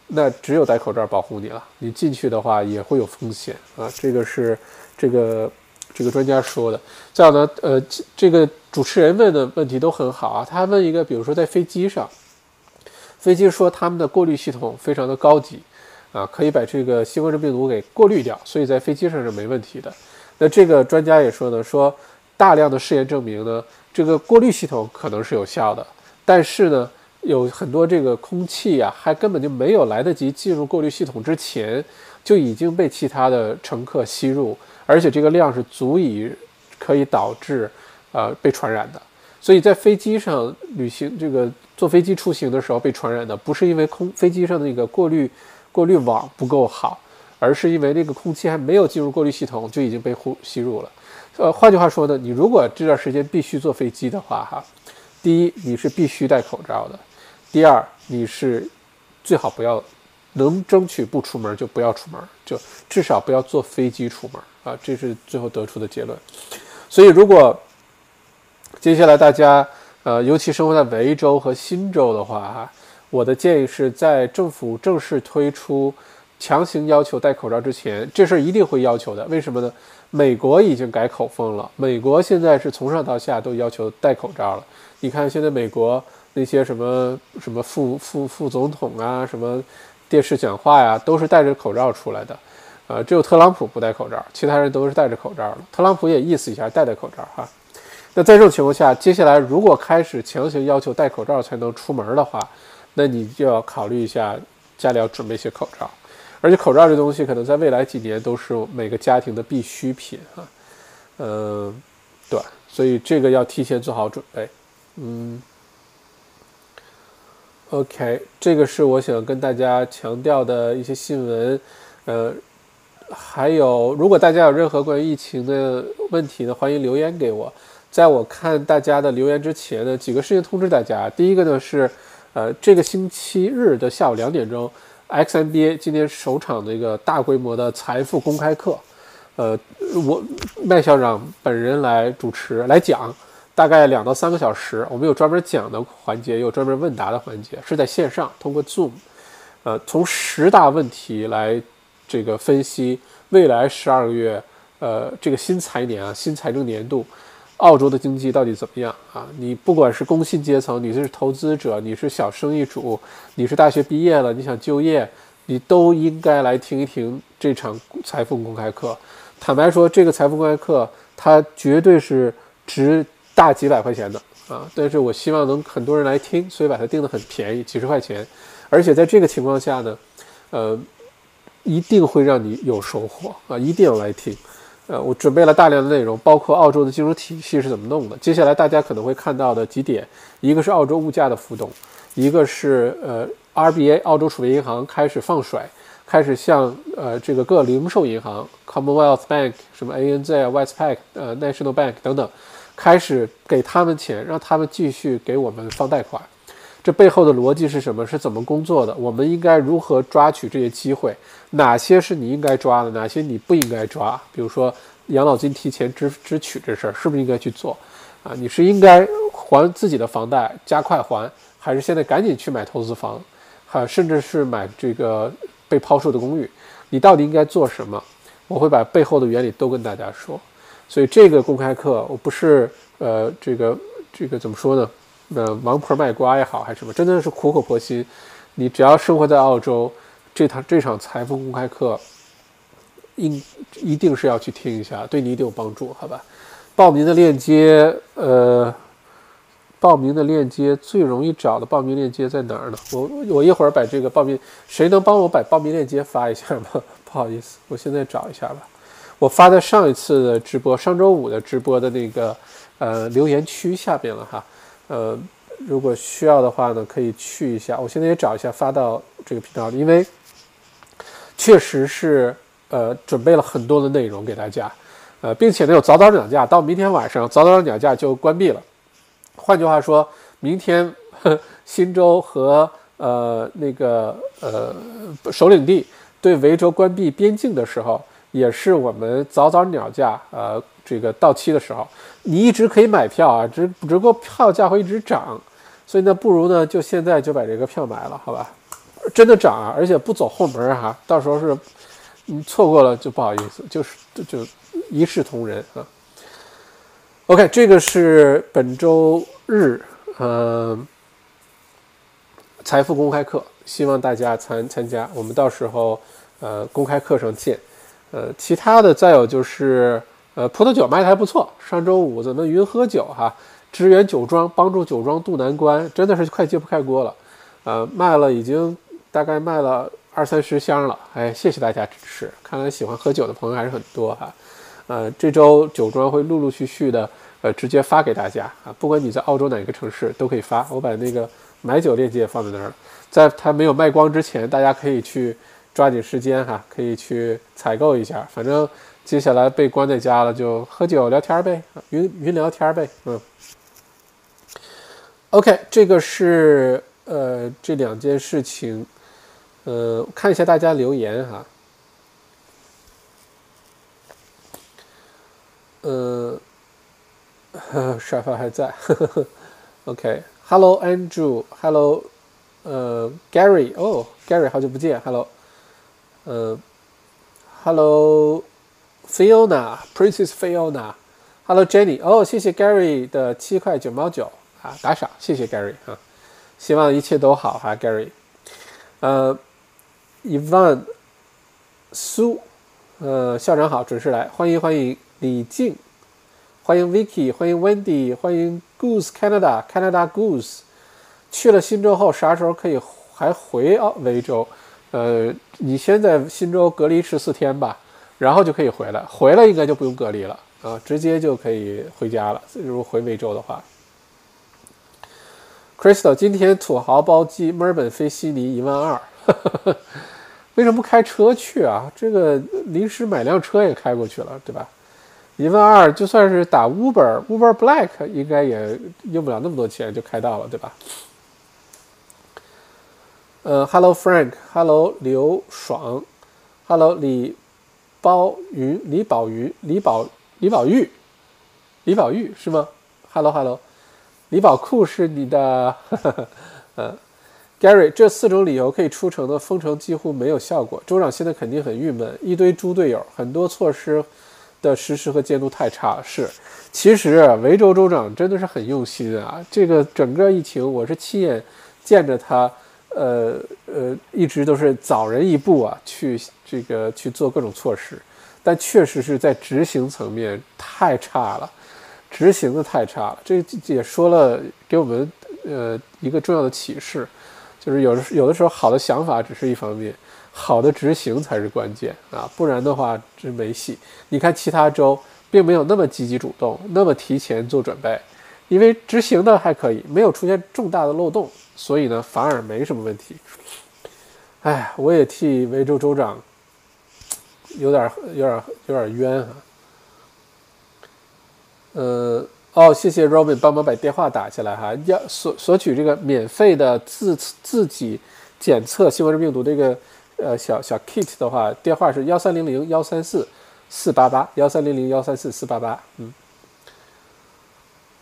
那只有戴口罩保护你了。你进去的话也会有风险啊。这个是这个这个专家说的。再有呢，呃，这个主持人问的问题都很好啊。他问一个，比如说在飞机上。飞机说他们的过滤系统非常的高级，啊，可以把这个新冠状病毒给过滤掉，所以在飞机上是没问题的。那这个专家也说呢，说大量的试验证明呢，这个过滤系统可能是有效的，但是呢，有很多这个空气啊，还根本就没有来得及进入过滤系统之前，就已经被其他的乘客吸入，而且这个量是足以可以导致呃被传染的。所以在飞机上旅行这个。坐飞机出行的时候被传染的，不是因为空飞机上的那个过滤 过滤网不够好，而是因为那个空气还没有进入过滤系统就已经被呼吸入了。呃，换句话说呢，你如果这段时间必须坐飞机的话，哈，第一你是必须戴口罩的，第二你是最好不要能争取不出门就不要出门，就至少不要坐飞机出门啊，这是最后得出的结论。所以如果接下来大家。呃，尤其生活在维州和新州的话，哈，我的建议是在政府正式推出强行要求戴口罩之前，这事儿一定会要求的。为什么呢？美国已经改口风了，美国现在是从上到下都要求戴口罩了。你看，现在美国那些什么什么副副副总统啊，什么电视讲话呀，都是戴着口罩出来的。呃，只有特朗普不戴口罩，其他人都是戴着口罩的。特朗普也意思一下，戴戴口罩哈。那在这种情况下，接下来如果开始强行要求戴口罩才能出门的话，那你就要考虑一下家里要准备一些口罩，而且口罩这东西可能在未来几年都是每个家庭的必需品啊。嗯，对，所以这个要提前做好准备。嗯，OK，这个是我想跟大家强调的一些新闻。呃，还有，如果大家有任何关于疫情的问题呢，欢迎留言给我。在我看大家的留言之前呢，几个事情通知大家。第一个呢是，呃，这个星期日的下午两点钟，XMBA 今天首场的一个大规模的财富公开课，呃，我麦校长本人来主持来讲，大概两到三个小时。我们有专门讲的环节，有专门问答的环节，是在线上通过 Zoom，呃，从十大问题来这个分析未来十二个月，呃，这个新财年啊，新财政年度。澳洲的经济到底怎么样啊？你不管是工薪阶层，你是投资者，你是小生意主，你是大学毕业了，你想就业，你都应该来听一听这场财富公开课。坦白说，这个财富公开课它绝对是值大几百块钱的啊！但是我希望能很多人来听，所以把它定得很便宜，几十块钱。而且在这个情况下呢，呃，一定会让你有收获啊！一定要来听。呃，我准备了大量的内容，包括澳洲的金融体系是怎么弄的。接下来大家可能会看到的几点，一个是澳洲物价的浮动，一个是呃 RBA 澳洲储备银行开始放水，开始向呃这个各零售银行 Commonwealth Bank、什么 ANZ 啊、Westpac、呃 National Bank 等等，开始给他们钱，让他们继续给我们放贷款。这背后的逻辑是什么？是怎么工作的？我们应该如何抓取这些机会？哪些是你应该抓的？哪些你不应该抓？比如说养老金提前支支取这事儿，是不是应该去做？啊，你是应该还自己的房贷，加快还，还是现在赶紧去买投资房？哈，甚至是买这个被抛售的公寓？你到底应该做什么？我会把背后的原理都跟大家说。所以这个公开课，我不是呃这个这个怎么说呢？呃，王婆卖瓜也好还是什么，真的是苦口婆心。你只要生活在澳洲，这堂这场财富公开课，应一定是要去听一下，对你一定有帮助，好吧？报名的链接，呃，报名的链接最容易找的报名链接在哪儿呢？我我一会儿把这个报名，谁能帮我把报名链接发一下吗？不好意思，我现在找一下吧。我发在上一次的直播，上周五的直播的那个呃留言区下边了哈，呃。如果需要的话呢，可以去一下。我现在也找一下发到这个频道里，因为确实是呃准备了很多的内容给大家，呃，并且呢有早早鸟价，到明天晚上早早鸟价就关闭了。换句话说，明天新州和呃那个呃首领地对维州关闭边境的时候，也是我们早早鸟价呃这个到期的时候。你一直可以买票啊，只只不过票价会一直涨，所以呢，不如呢就现在就把这个票买了，好吧？真的涨啊，而且不走后门哈，到时候是你错过了就不好意思，就是就一视同仁啊。OK，这个是本周日，嗯，财富公开课，希望大家参参加，我们到时候呃公开课上见。呃，其他的再有就是。呃，葡萄酒卖的还不错。上周五咱们云喝酒哈，支援酒庄，帮助酒庄渡难关，真的是快揭不开锅了。呃，卖了已经大概卖了二三十箱了。哎，谢谢大家支持，看来喜欢喝酒的朋友还是很多哈。呃，这周酒庄会陆陆续续的呃直接发给大家啊，不管你在澳洲哪个城市都可以发。我把那个买酒链接也放在那儿了，在它没有卖光之前，大家可以去抓紧时间哈，可以去采购一下，反正。接下来被关在家了，就喝酒聊天呗，云云聊天呗，嗯。OK，这个是呃这两件事情，呃看一下大家留言哈，呃，沙发还在，OK，Hello Andrew，Hello，呃 Gary，哦 Gary 好久不见，Hello，呃，Hello。Fiona，Princess Fiona，Hello Jenny，哦，谢谢 Gary 的七块九毛九啊，打赏，谢谢 Gary 啊，希望一切都好哈，Gary，呃，Evan，苏，呃，校长好，准时来，欢迎欢迎李静，欢迎 Vicky，欢迎 Wendy，欢迎 Goose Canada，Canada Goose，去了新州后啥时候可以还回澳维州？呃，你先在新州隔离十四天吧。然后就可以回来，回来应该就不用隔离了啊，直接就可以回家了。如果回维州的话，Crystal 今天土豪包机，墨尔本飞悉尼一万二，为什么不开车去啊？这个临时买辆车也开过去了，对吧？一万二就算是打 Uber，Uber Black 应该也用不了那么多钱就开到了，对吧？呃，Hello Frank，Hello 刘爽，Hello 李。包云李宝云李宝李宝玉李宝玉是吗？Hello Hello，李宝库是你的，嗯，Gary，这四种理由可以出城的封城几乎没有效果，州长现在肯定很郁闷，一堆猪队友，很多措施的实施和监督太差。是，其实维州州长真的是很用心啊，这个整个疫情我是亲眼见着他。呃呃，一直都是早人一步啊，去这个去做各种措施，但确实是在执行层面太差了，执行的太差了。这也说了给我们呃一个重要的启示，就是有的有的时候好的想法只是一方面，好的执行才是关键啊，不然的话真没戏。你看其他州并没有那么积极主动，那么提前做准备，因为执行的还可以，没有出现重大的漏洞。所以呢，反而没什么问题。哎，我也替维州州长有点、有点、有点冤啊。呃，哦，谢谢 Robin 帮忙把电话打下来哈，要索索取这个免费的自自己检测新冠病毒这个呃小小 kit 的话，电话是幺三零零幺三四四八八幺三零零幺三四四八八，嗯。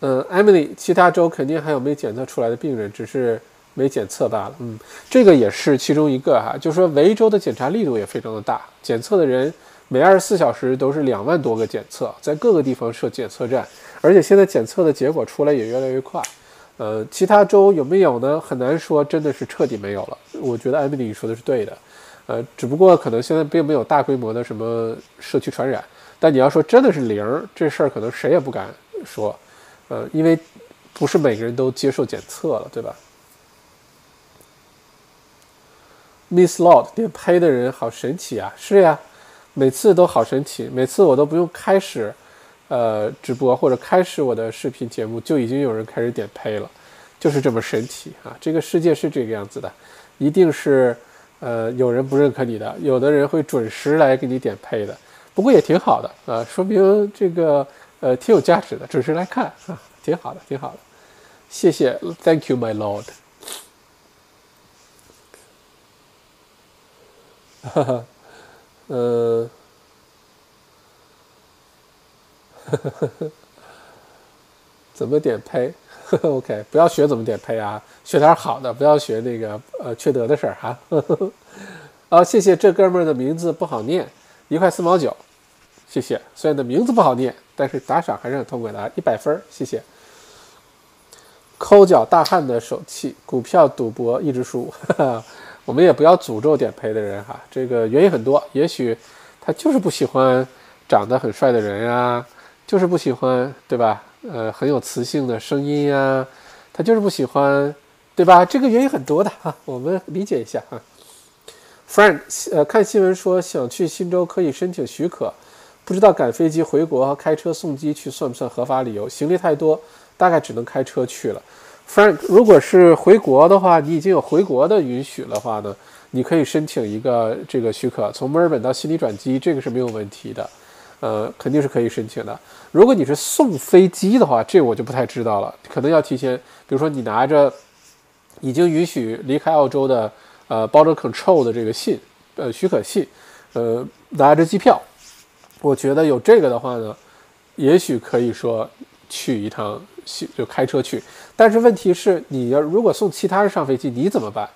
嗯，Emily，其他州肯定还有没检测出来的病人，只是没检测罢了。嗯，这个也是其中一个哈，就是说维州的检查力度也非常的大，检测的人每二十四小时都是两万多个检测，在各个地方设检测站，而且现在检测的结果出来也越来越快。呃，其他州有没有呢？很难说，真的是彻底没有了。我觉得艾米丽说的是对的，呃，只不过可能现在并没有大规模的什么社区传染。但你要说真的是零，这事儿可能谁也不敢说，呃，因为不是每个人都接受检测了，对吧？Miss Lord 点拍的人好神奇啊！是呀，每次都好神奇，每次我都不用开始。呃，直播或者开始我的视频节目，就已经有人开始点呸了，就是这么神奇啊！这个世界是这个样子的，一定是呃有人不认可你的，有的人会准时来给你点呸的。不过也挺好的啊，说明这个呃挺有价值的，准时来看啊，挺好的，挺好的。谢谢，Thank you, my lord。哈哈，嗯。呵呵呵呵，怎么点呸？OK，不要学怎么点呸啊，学点好的，不要学那个呃缺德的事儿哈。好，谢谢这哥们儿的名字不好念，一块四毛九，谢谢。虽然的名字不好念，但是打赏还是很痛快的啊，一百分，谢谢。抠脚大汉的手气，股票赌博一直输，哈 哈我们也不要诅咒点陪的人哈，这个原因很多，也许他就是不喜欢长得很帅的人呀。就是不喜欢，对吧？呃，很有磁性的声音呀，他就是不喜欢，对吧？这个原因很多的哈，我们理解一下哈。Frank，呃，看新闻说想去新州可以申请许可，不知道赶飞机回国和开车送机去算不算合法理由？行李太多，大概只能开车去了。Frank，如果是回国的话，你已经有回国的允许的话呢，你可以申请一个这个许可，从墨尔本到悉尼转机，这个是没有问题的。呃，肯定是可以申请的。如果你是送飞机的话，这我就不太知道了，可能要提前。比如说，你拿着已经允许离开澳洲的呃 border control 的这个信，呃许可信，呃拿着机票，我觉得有这个的话呢，也许可以说去一趟，去就开车去。但是问题是，你要如果送其他人上飞机，你怎么办？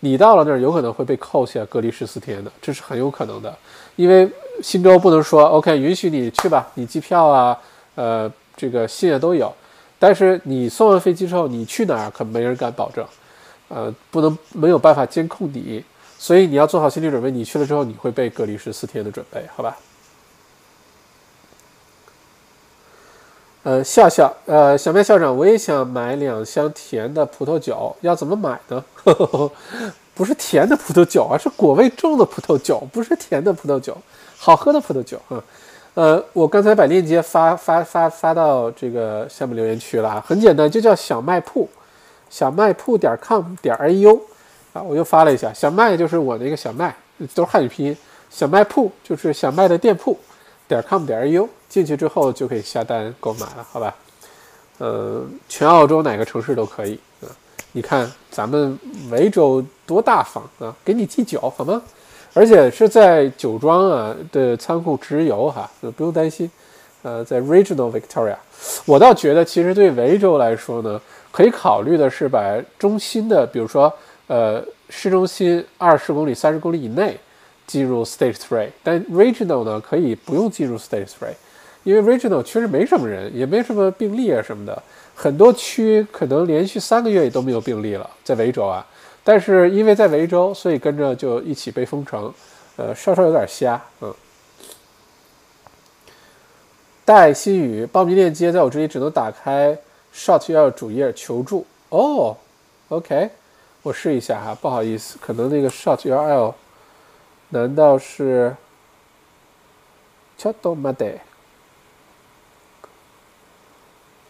你到了那儿有可能会被扣下隔离十四天的，这是很有可能的，因为。新州不能说 OK，允许你去吧，你机票啊，呃，这个信啊都有，但是你送完飞机之后，你去哪儿可没人敢保证，呃，不能没有办法监控你，所以你要做好心理准备，你去了之后你会被隔离十四天的准备，好吧？呃，笑笑，呃，小麦校长，我也想买两箱甜的葡萄酒，要怎么买呢？不是甜的葡萄酒啊，是果味重的葡萄酒，不是甜的葡萄酒。好喝的葡萄酒啊，呃，我刚才把链接发发发发到这个下面留言区了啊，很简单，就叫小卖铺，小卖铺点 com 点 au 啊，我又发了一下，小麦就是我那个小麦，都是汉语拼音，小卖铺就是小麦的店铺，点 com 点 au 进去之后就可以下单购买了，好吧？呃，全澳洲哪个城市都可以啊，你看咱们维州多大方啊，给你寄酒好吗？而且是在酒庄啊的仓库直邮哈，不用担心。呃，在 Regional Victoria，我倒觉得其实对维州来说呢，可以考虑的是把中心的，比如说呃市中心二十公里、三十公里以内进入 stage Three，但 Regional 呢可以不用进入 stage Three，因为 Regional 确实没什么人，也没什么病例啊什么的，很多区可能连续三个月也都没有病例了，在维州啊。但是因为在维州，所以跟着就一起被封城，呃，稍稍有点瞎，嗯。戴新宇报名链接在我这里只能打开 Shot 幺主页求助哦，OK，我试一下哈，不好意思，可能那个 Shot 幺 L，难道是？c h a t o m a d e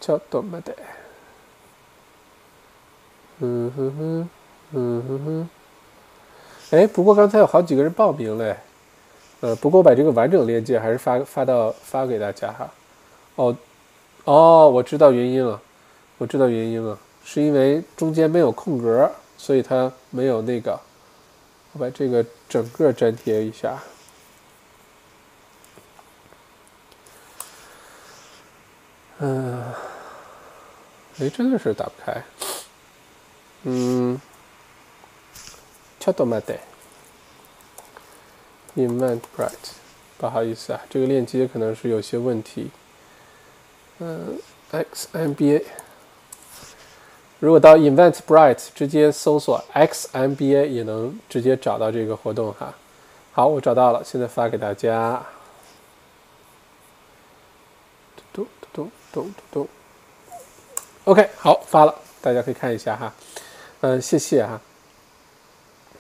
c h a t o m a d e 嗯哼哼。嗯哼哼，哎，不过刚才有好几个人报名嘞，呃，不过把这个完整链接还是发发到发给大家哈。哦，哦，我知道原因了，我知道原因了，是因为中间没有空格，所以它没有那个。我把这个整个粘贴一下。嗯，哎，真的是打不开。嗯。 ちょっと待って。Invent Bright，不好意思啊，这个链接可能是有些问题。嗯，XMBA， 如果到 Invent Bright 直接搜索 XMBA 也能直接找到这个活动哈。好，我找到了，现在发给大家。嘟嘟嘟嘟嘟嘟。OK，好，发了，大家可以看一下哈。嗯，谢谢哈。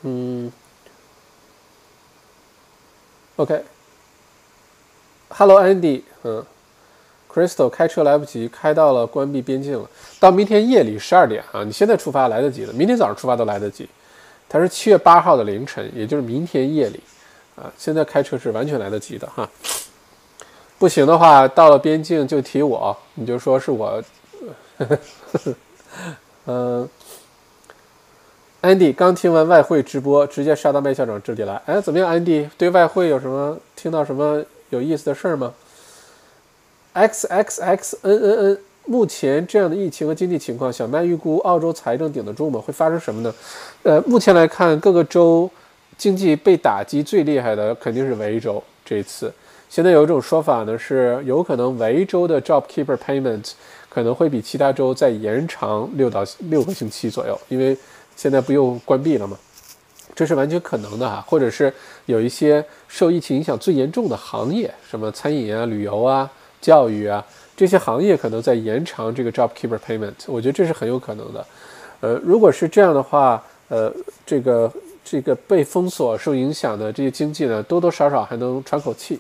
嗯，OK。Hello Andy，嗯，Crystal 开车来不及，开到了关闭边境了。到明天夜里十二点啊，你现在出发来得及的，明天早上出发都来得及。它是七月八号的凌晨，也就是明天夜里啊，现在开车是完全来得及的哈。不行的话，到了边境就提我，你就说是我。嗯，Andy 刚听完外汇直播，直接杀到麦校长这里来。哎，怎么样，Andy？对外汇有什么听到什么有意思的事儿吗？X X X N N N，目前这样的疫情和经济情况，小麦预估澳洲财政顶得住吗？会发生什么呢？呃，目前来看，各个州经济被打击最厉害的肯定是维州这一次。现在有一种说法呢，是有可能维州的 JobKeeper Payment。可能会比其他州再延长六到六个星期左右，因为现在不又关闭了吗？这是完全可能的哈，或者是有一些受疫情影响最严重的行业，什么餐饮啊、旅游啊、教育啊这些行业，可能在延长这个 JobKeeper Payment，我觉得这是很有可能的。呃，如果是这样的话，呃，这个这个被封锁受影响的这些经济呢，多多少少还能喘口气。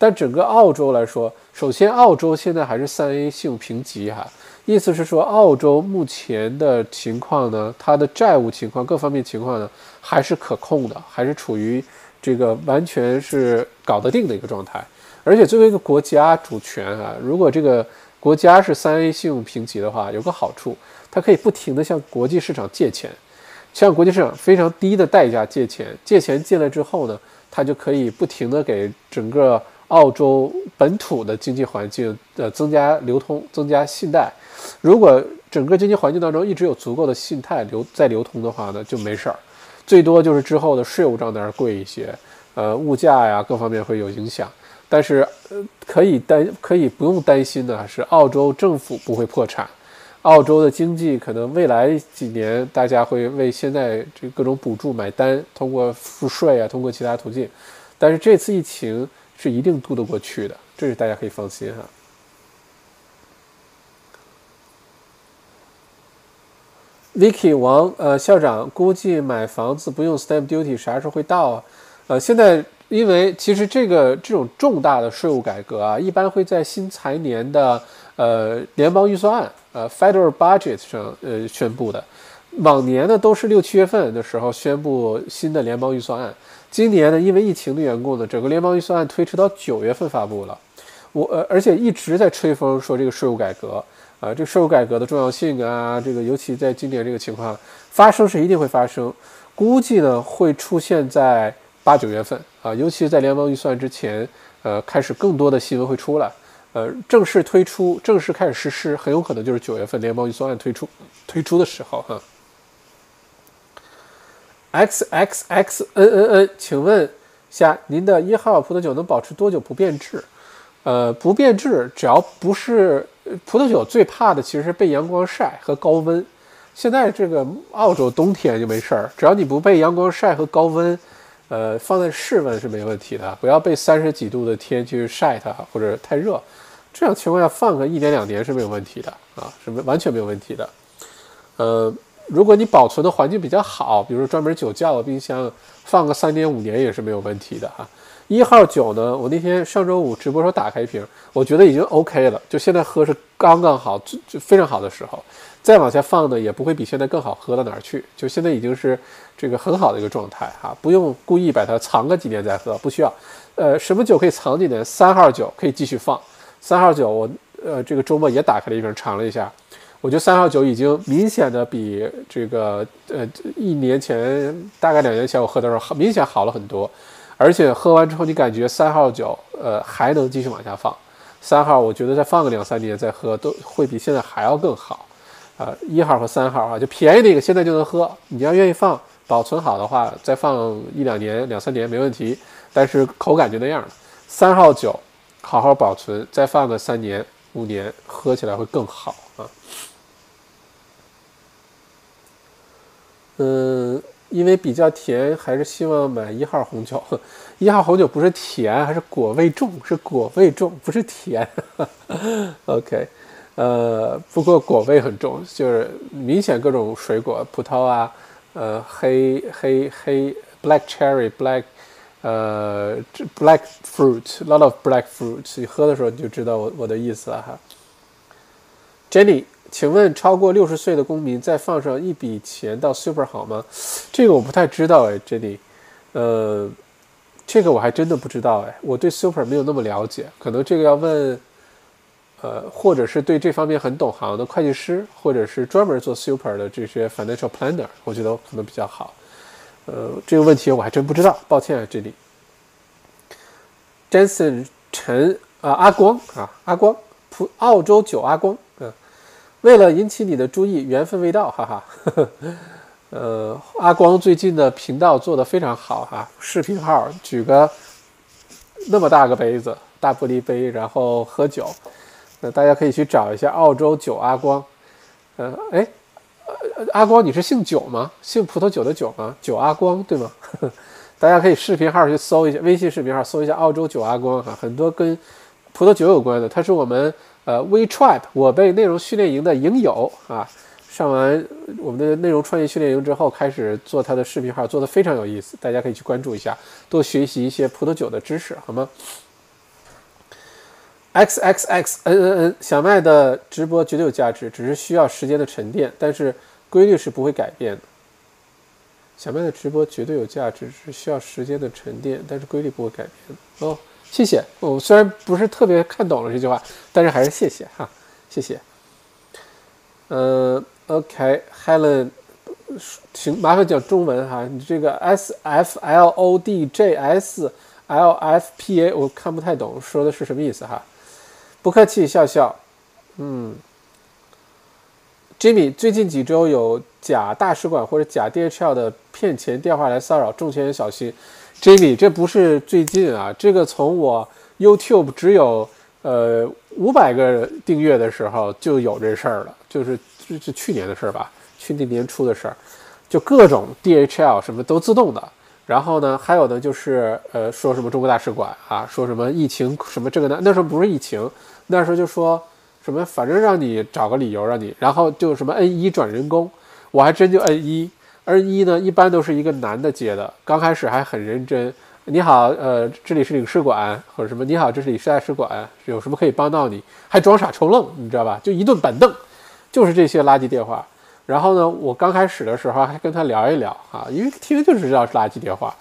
但整个澳洲来说，首先澳洲现在还是三 A 信用评级哈，意思是说澳洲目前的情况呢，它的债务情况各方面情况呢还是可控的，还是处于这个完全是搞得定的一个状态。而且作为一个国家主权啊，如果这个国家是三 A 信用评级的话，有个好处，它可以不停的向国际市场借钱，向国际市场非常低的代价借钱，借钱借来之后呢，它就可以不停的给整个。澳洲本土的经济环境呃增加流通，增加信贷。如果整个经济环境当中一直有足够的信贷流在流通的话呢，就没事儿。最多就是之后的税务账单贵一些，呃，物价呀各方面会有影响。但是呃，可以担可以不用担心的是，澳洲政府不会破产。澳洲的经济可能未来几年大家会为现在这各种补助买单，通过赋税啊，通过其他途径。但是这次疫情。是一定渡得过去的，这是大家可以放心哈。Vicky 王，呃，校长估计买房子不用 stamp duty 啥时候会到啊？呃，现在因为其实这个这种重大的税务改革啊，一般会在新财年的呃联邦预算案呃 federal budget 上呃宣布的，往年呢都是六七月份的时候宣布新的联邦预算案。今年呢，因为疫情的缘故呢，整个联邦预算案推迟到九月份发布了。我呃，而且一直在吹风说这个税务改革啊，这个税务改革的重要性啊，这个尤其在今年这个情况发生是一定会发生，估计呢会出现在八九月份啊，尤其是在联邦预算之前，呃，开始更多的新闻会出来，呃，正式推出、正式开始实施，很有可能就是九月份联邦预算案推出推出的时候哈。X X X N N N，请问下您的一号葡萄酒能保持多久不变质？呃，不变质，只要不是葡萄酒最怕的其实是被阳光晒和高温。现在这个澳洲冬天就没事儿，只要你不被阳光晒和高温，呃，放在室温是没问题的，不要被三十几度的天去晒它或者太热，这样情况下放个一年两年是没有问题的啊，是完全没有问题的，呃。如果你保存的环境比较好，比如说专门酒窖的冰箱，放个三年五年也是没有问题的哈。一号酒呢，我那天上周五直播时候打开一瓶，我觉得已经 OK 了，就现在喝是刚刚好，就就非常好的时候。再往下放呢，也不会比现在更好喝到哪儿去，就现在已经是这个很好的一个状态哈，不用故意把它藏个几年再喝，不需要。呃，什么酒可以藏几年？三号酒可以继续放。三号酒我呃这个周末也打开了一瓶尝了一下。我觉得三号酒已经明显的比这个呃一年前大概两年前我喝的时候明显好了很多，而且喝完之后你感觉三号酒呃还能继续往下放，三号我觉得再放个两三年再喝都会比现在还要更好，啊一号和三号啊就便宜那个现在就能喝，你要愿意放保存好的话，再放一两年、两三年没问题。但是口感就那样了。三号酒好好保存，再放个三年、五年，喝起来会更好啊。嗯，因为比较甜，还是希望买一号红酒。一号红酒不是甜，还是果味重，是果味重，不是甜。OK，呃，不过果味很重，就是明显各种水果，葡萄啊，呃，黑黑黑，black cherry，black，呃，black fruit，lot of black fruit。你喝的时候你就知道我我的意思了哈。Jenny。请问超过六十岁的公民再放上一笔钱到 Super 好吗？这个我不太知道哎，Jenny，呃，这个我还真的不知道哎，我对 Super 没有那么了解，可能这个要问，呃，或者是对这方面很懂行的会计师，或者是专门做 Super 的这些 Financial Planner，我觉得可能比较好。呃，这个问题我还真不知道，抱歉啊这里。Jensen 陈啊，阿光啊，阿光，普澳洲九阿光。嗯为了引起你的注意，缘分未到，哈哈。呃，阿光最近的频道做得非常好哈，视频号举个那么大个杯子，大玻璃杯，然后喝酒，那大家可以去找一下澳洲酒阿光。呃，哎，阿光你是姓酒吗？姓葡萄酒的酒吗？酒阿光对吗？大家可以视频号去搜一下，微信视频号搜一下澳洲酒阿光哈，很多跟葡萄酒有关的，他是我们。呃，We Tribe，我被内容训练营的营友啊，上完我们的内容创业训练营之后，开始做他的视频号，做的非常有意思，大家可以去关注一下，多学习一些葡萄酒的知识，好吗？X X X N N N，小麦的直播绝对有价值，只是需要时间的沉淀，但是规律是不会改变的。小麦的直播绝对有价值，只需要时间的沉淀，但是规律不会改变哦。谢谢，我虽然不是特别看懂了这句话，但是还是谢谢哈，谢谢。呃，OK，Helen，请麻烦讲中文哈，你这个 S F L O D J S L F P A 我看不太懂，说的是什么意思哈？不客气，笑笑。嗯，Jimmy，最近几周有假大使馆或者假 DHL 的骗钱电话来骚扰，中钱人小心。Jimmy，这不是最近啊，这个从我 YouTube 只有呃五百个订阅的时候就有这事儿了，就是这是去年的事儿吧，去年年初的事儿，就各种 DHL 什么都自动的，然后呢，还有呢就是呃说什么中国大使馆啊，说什么疫情什么这个呢，那时候不是疫情，那时候就说什么反正让你找个理由让你，然后就什么 N 一转人工，我还真就 N 一。N 一呢，一般都是一个男的接的，刚开始还很认真。你好，呃，这里是领事馆，或者什么？你好，这是领事大使馆，有什么可以帮到你？还装傻充愣，你知道吧？就一顿板凳，就是这些垃圾电话。然后呢，我刚开始的时候还跟他聊一聊啊，因为听就知道是垃圾电话，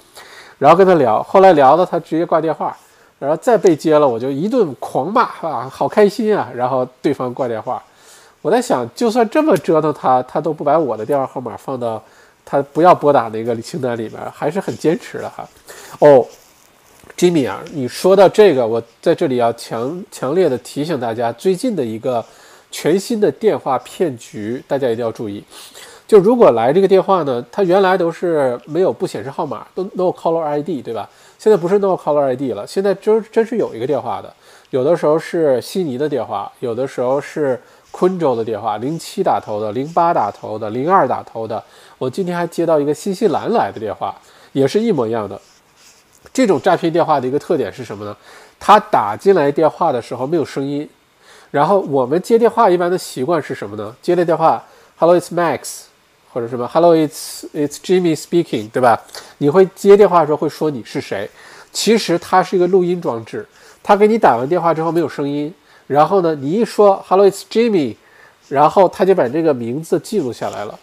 然后跟他聊，后来聊的他直接挂电话，然后再被接了，我就一顿狂骂啊，好开心啊！然后对方挂电话，我在想，就算这么折腾他，他都不把我的电话号码放到。他不要拨打那个清单里面，还是很坚持的哈。哦，Jimmy 啊，你说到这个，我在这里要强强烈的提醒大家，最近的一个全新的电话骗局，大家一定要注意。就如果来这个电话呢，它原来都是没有不显示号码，都 No Caller ID，对吧？现在不是 No Caller ID 了，现在真真是有一个电话的，有的时候是悉尼的电话，有的时候是昆州的电话，零七打头的，零八打头的，零二打头的。我今天还接到一个新西兰来的电话，也是一模一样的。这种诈骗电话的一个特点是什么呢？他打进来电话的时候没有声音，然后我们接电话一般的习惯是什么呢？接了电话，Hello, it's Max，或者什么，Hello, it's it's Jimmy speaking，对吧？你会接电话的时候会说你是谁？其实它是一个录音装置，它给你打完电话之后没有声音，然后呢，你一说 Hello, it's Jimmy，然后它就把这个名字记录下来了。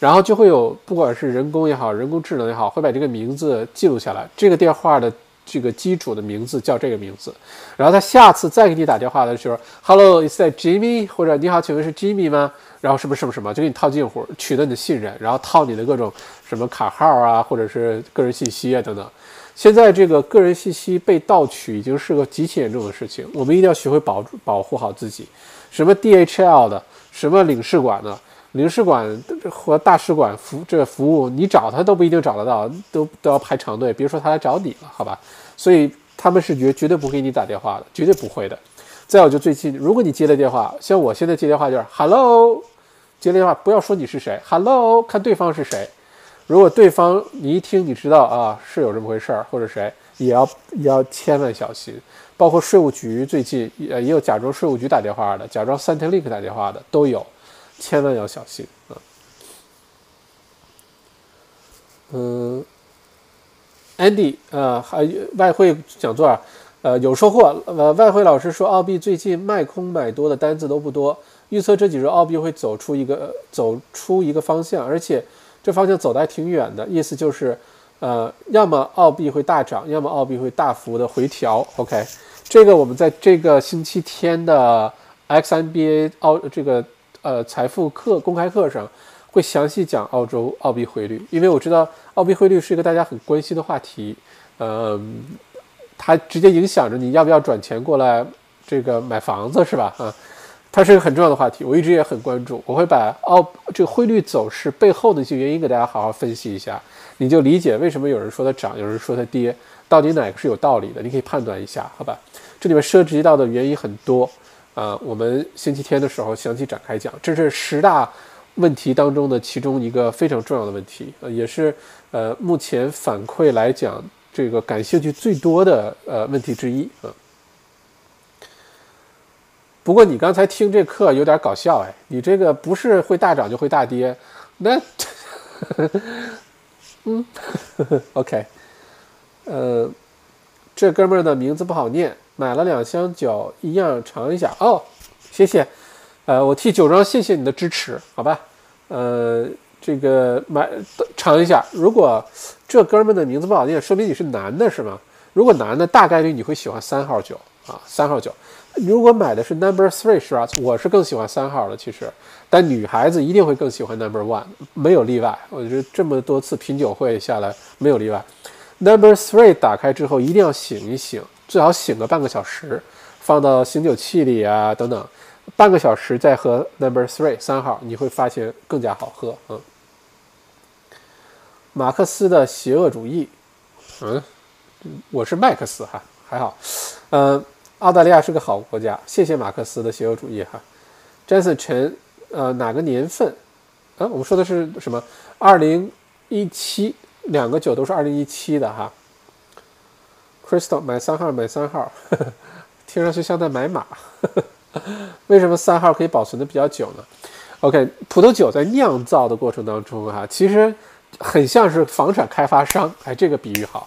然后就会有，不管是人工也好，人工智能也好，会把这个名字记录下来。这个电话的这个机主的名字叫这个名字。然后他下次再给你打电话的时候，Hello，is that Jimmy？或者你好，请问是 Jimmy 吗？然后什么什么什么，就给你套近乎，取得你的信任，然后套你的各种什么卡号啊，或者是个人信息啊等等。现在这个个人信息被盗取已经是个极其严重的事情，我们一定要学会保保护好自己。什么 DHL 的，什么领事馆的。领事馆和大使馆服这个服务，你找他都不一定找得到，都都要排长队，别说他来找你了，好吧？所以他们是绝绝对不给你打电话的，绝对不会的。再有就最近，如果你接了电话，像我现在接电话就是 “hello”，接电话不要说你是谁，“hello”，看对方是谁。如果对方你一听你知道啊是有这么回事儿，或者谁，也要也要千万小心。包括税务局最近也也有假装税务局打电话的，假装 Centrelink 打电话的都有，千万要小心啊。嗯，Andy 啊，还外汇讲座啊。呃，有收获。呃，外汇老师说，澳币最近卖空买多的单子都不多，预测这几周澳币会走出一个走出一个方向，而且这方向走的还挺远的。意思就是，呃，要么澳币会大涨，要么澳币会大幅的回调。OK，这个我们在这个星期天的 XNBA 澳这个呃财富课公开课上会详细讲澳洲澳币汇率，因为我知道澳币汇率是一个大家很关心的话题。嗯。它直接影响着你要不要转钱过来，这个买房子是吧？啊，它是一个很重要的话题，我一直也很关注。我会把澳这个汇率走势背后的一些原因给大家好好分析一下，你就理解为什么有人说它涨，有人说它跌，到底哪个是有道理的？你可以判断一下，好吧？这里面涉及到的原因很多呃，我们星期天的时候详细展开讲。这是十大问题当中的其中一个非常重要的问题，呃，也是呃目前反馈来讲。这个感兴趣最多的呃问题之一啊。不过你刚才听这课有点搞笑哎，你这个不是会大涨就会大跌，那 嗯，OK，呃，这哥们儿的名字不好念，买了两箱酒，一样尝一下哦，谢谢，呃，我替酒庄谢谢你的支持，好吧，呃。这个买尝一下，如果这哥们的名字不好念，说明你是男的，是吗？如果男的，大概率你会喜欢三号酒啊，三号酒。如果买的是 Number Three 是吧？我是更喜欢三号的，其实，但女孩子一定会更喜欢 Number One，没有例外。我觉得这么多次品酒会下来，没有例外。Number Three 打开之后一定要醒一醒，最好醒个半个小时，放到醒酒器里啊，等等。半个小时再喝 Number Three 三号，你会发现更加好喝。嗯，马克思的邪恶主义，嗯，我是麦克斯哈，还好。嗯，澳大利亚是个好国家，谢谢马克思的邪恶主义哈。Jason 陈，呃，哪个年份？啊，我们说的是什么？二零一七，两个酒都是二零一七的哈。Crystal 买三号，买三号，听上去像在买马。为什么三号可以保存的比较久呢？OK，葡萄酒在酿造的过程当中啊，其实很像是房产开发商。哎，这个比喻好。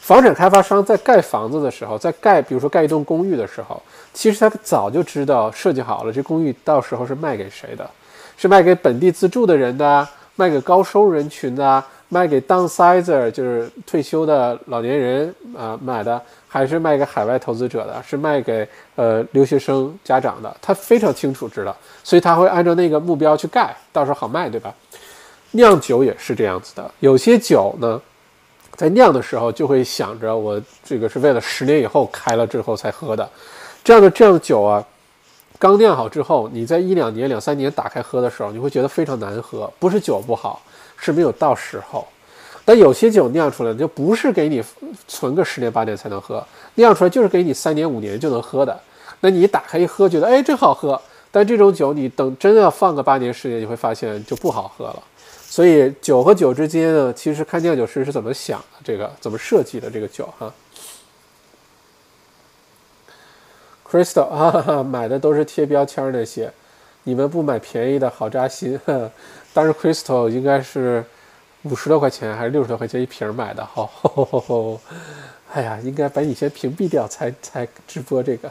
房产开发商在盖房子的时候，在盖，比如说盖一栋公寓的时候，其实他早就知道设计好了，这公寓到时候是卖给谁的？是卖给本地自住的人的，卖给高收入人群的。卖给 downsizer 就是退休的老年人啊买的，还是卖给海外投资者的？是卖给呃留学生家长的？他非常清楚知道，所以他会按照那个目标去盖，到时候好卖，对吧？酿酒也是这样子的，有些酒呢，在酿的时候就会想着我这个是为了十年以后开了之后才喝的，这样的这样的酒啊，刚酿好之后，你在一两年、两三年打开喝的时候，你会觉得非常难喝，不是酒不好。是没有到时候，但有些酒酿出来就不是给你存个十年八年才能喝，酿出来就是给你三年五年就能喝的。那你打开一喝，觉得哎真好喝，但这种酒你等真要放个八年十年，你会发现就不好喝了。所以酒和酒之间呢，其实看酿酒师是怎么想的，这个怎么设计的这个酒哈。Crystal 啊，买的都是贴标签那些，你们不买便宜的好扎心。当时 Crystal 应该是五十多块钱还是六十多块钱一瓶买的，好，哎呀，应该把你先屏蔽掉才才直播这个，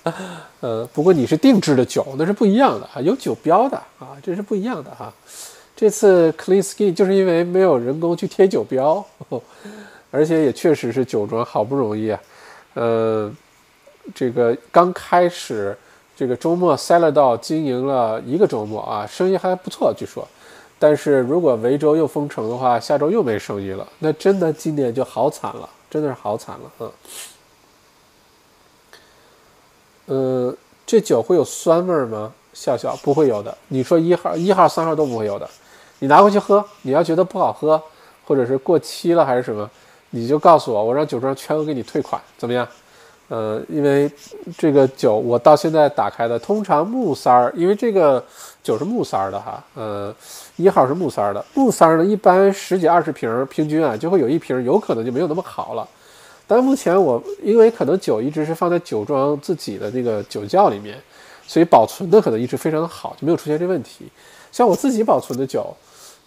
呃，不过你是定制的酒，那是不一样的啊，有酒标的啊，这是不一样的哈。这次 Clean Skin 就是因为没有人工去贴酒标，呵 呵而且也确实是酒庄好不容易啊，呃，这个刚开始。这个周末塞勒道经营了一个周末啊，生意还不错，据说。但是如果维州又封城的话，下周又没生意了，那真的今年就好惨了，真的是好惨了啊。嗯，这酒会有酸味吗？笑笑，不会有的。你说一号、一号、三号都不会有的。你拿回去喝，你要觉得不好喝，或者是过期了还是什么，你就告诉我，我让酒庄全额给你退款，怎么样？呃，因为这个酒我到现在打开的，通常木塞儿，因为这个酒是木塞儿的哈，呃，一号是木塞儿的，木塞儿呢一般十几二十瓶，平均啊就会有一瓶有可能就没有那么好了。但目前我因为可能酒一直是放在酒庄自己的那个酒窖里面，所以保存的可能一直非常的好，就没有出现这问题。像我自己保存的酒，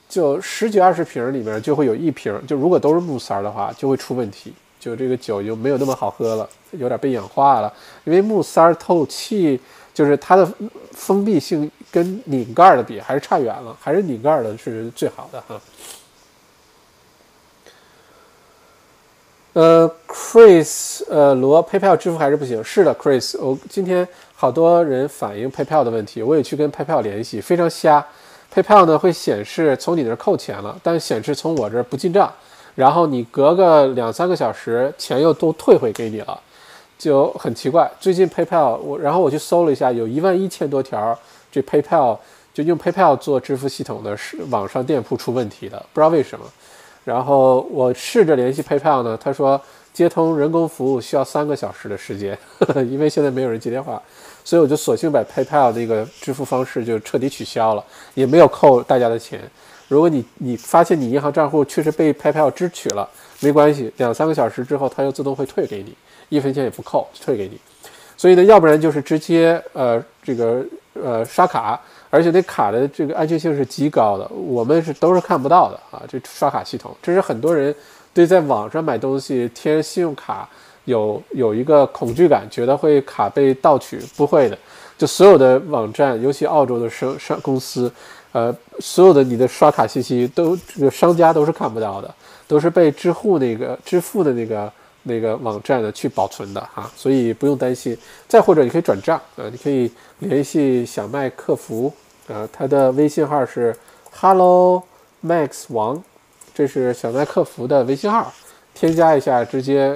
就十几二十瓶里面就会有一瓶，就如果都是木塞儿的话，就会出问题。就这个酒就没有那么好喝了，有点被氧化了。因为木塞儿透气，就是它的封闭性跟拧盖的比还是差远了，还是拧盖的是最好的哈。呃，Chris，呃，罗，PayPal 支付还是不行。是的，Chris，我今天好多人反映 PayPal 的问题，我也去跟 PayPal 联系，非常瞎。PayPal 呢会显示从你那儿扣钱了，但显示从我这儿不进账。然后你隔个两三个小时，钱又都退回给你了，就很奇怪。最近 PayPal 我，然后我去搜了一下，有一万一千多条这 PayPal 就用 PayPal 做支付系统的是网上店铺出问题的，不知道为什么。然后我试着联系 PayPal 呢，他说接通人工服务需要三个小时的时间，因为现在没有人接电话，所以我就索性把 PayPal 那个支付方式就彻底取消了，也没有扣大家的钱。如果你你发现你银行账户确实被 PayPal 支取了，没关系，两三个小时之后它又自动会退给你，一分钱也不扣，退给你。所以呢，要不然就是直接呃这个呃刷卡，而且那卡的这个安全性是极高的，我们是都是看不到的啊。这刷卡系统，这是很多人对在网上买东西填信用卡有有一个恐惧感，觉得会卡被盗取，不会的。就所有的网站，尤其澳洲的商商公司。呃，所有的你的刷卡信息都这个商家都是看不到的，都是被支付那个支付的那个那个网站的去保存的哈，所以不用担心。再或者你可以转账啊，你可以联系小麦客服啊，他的微信号是 Hello Max 王，这是小麦客服的微信号，添加一下直接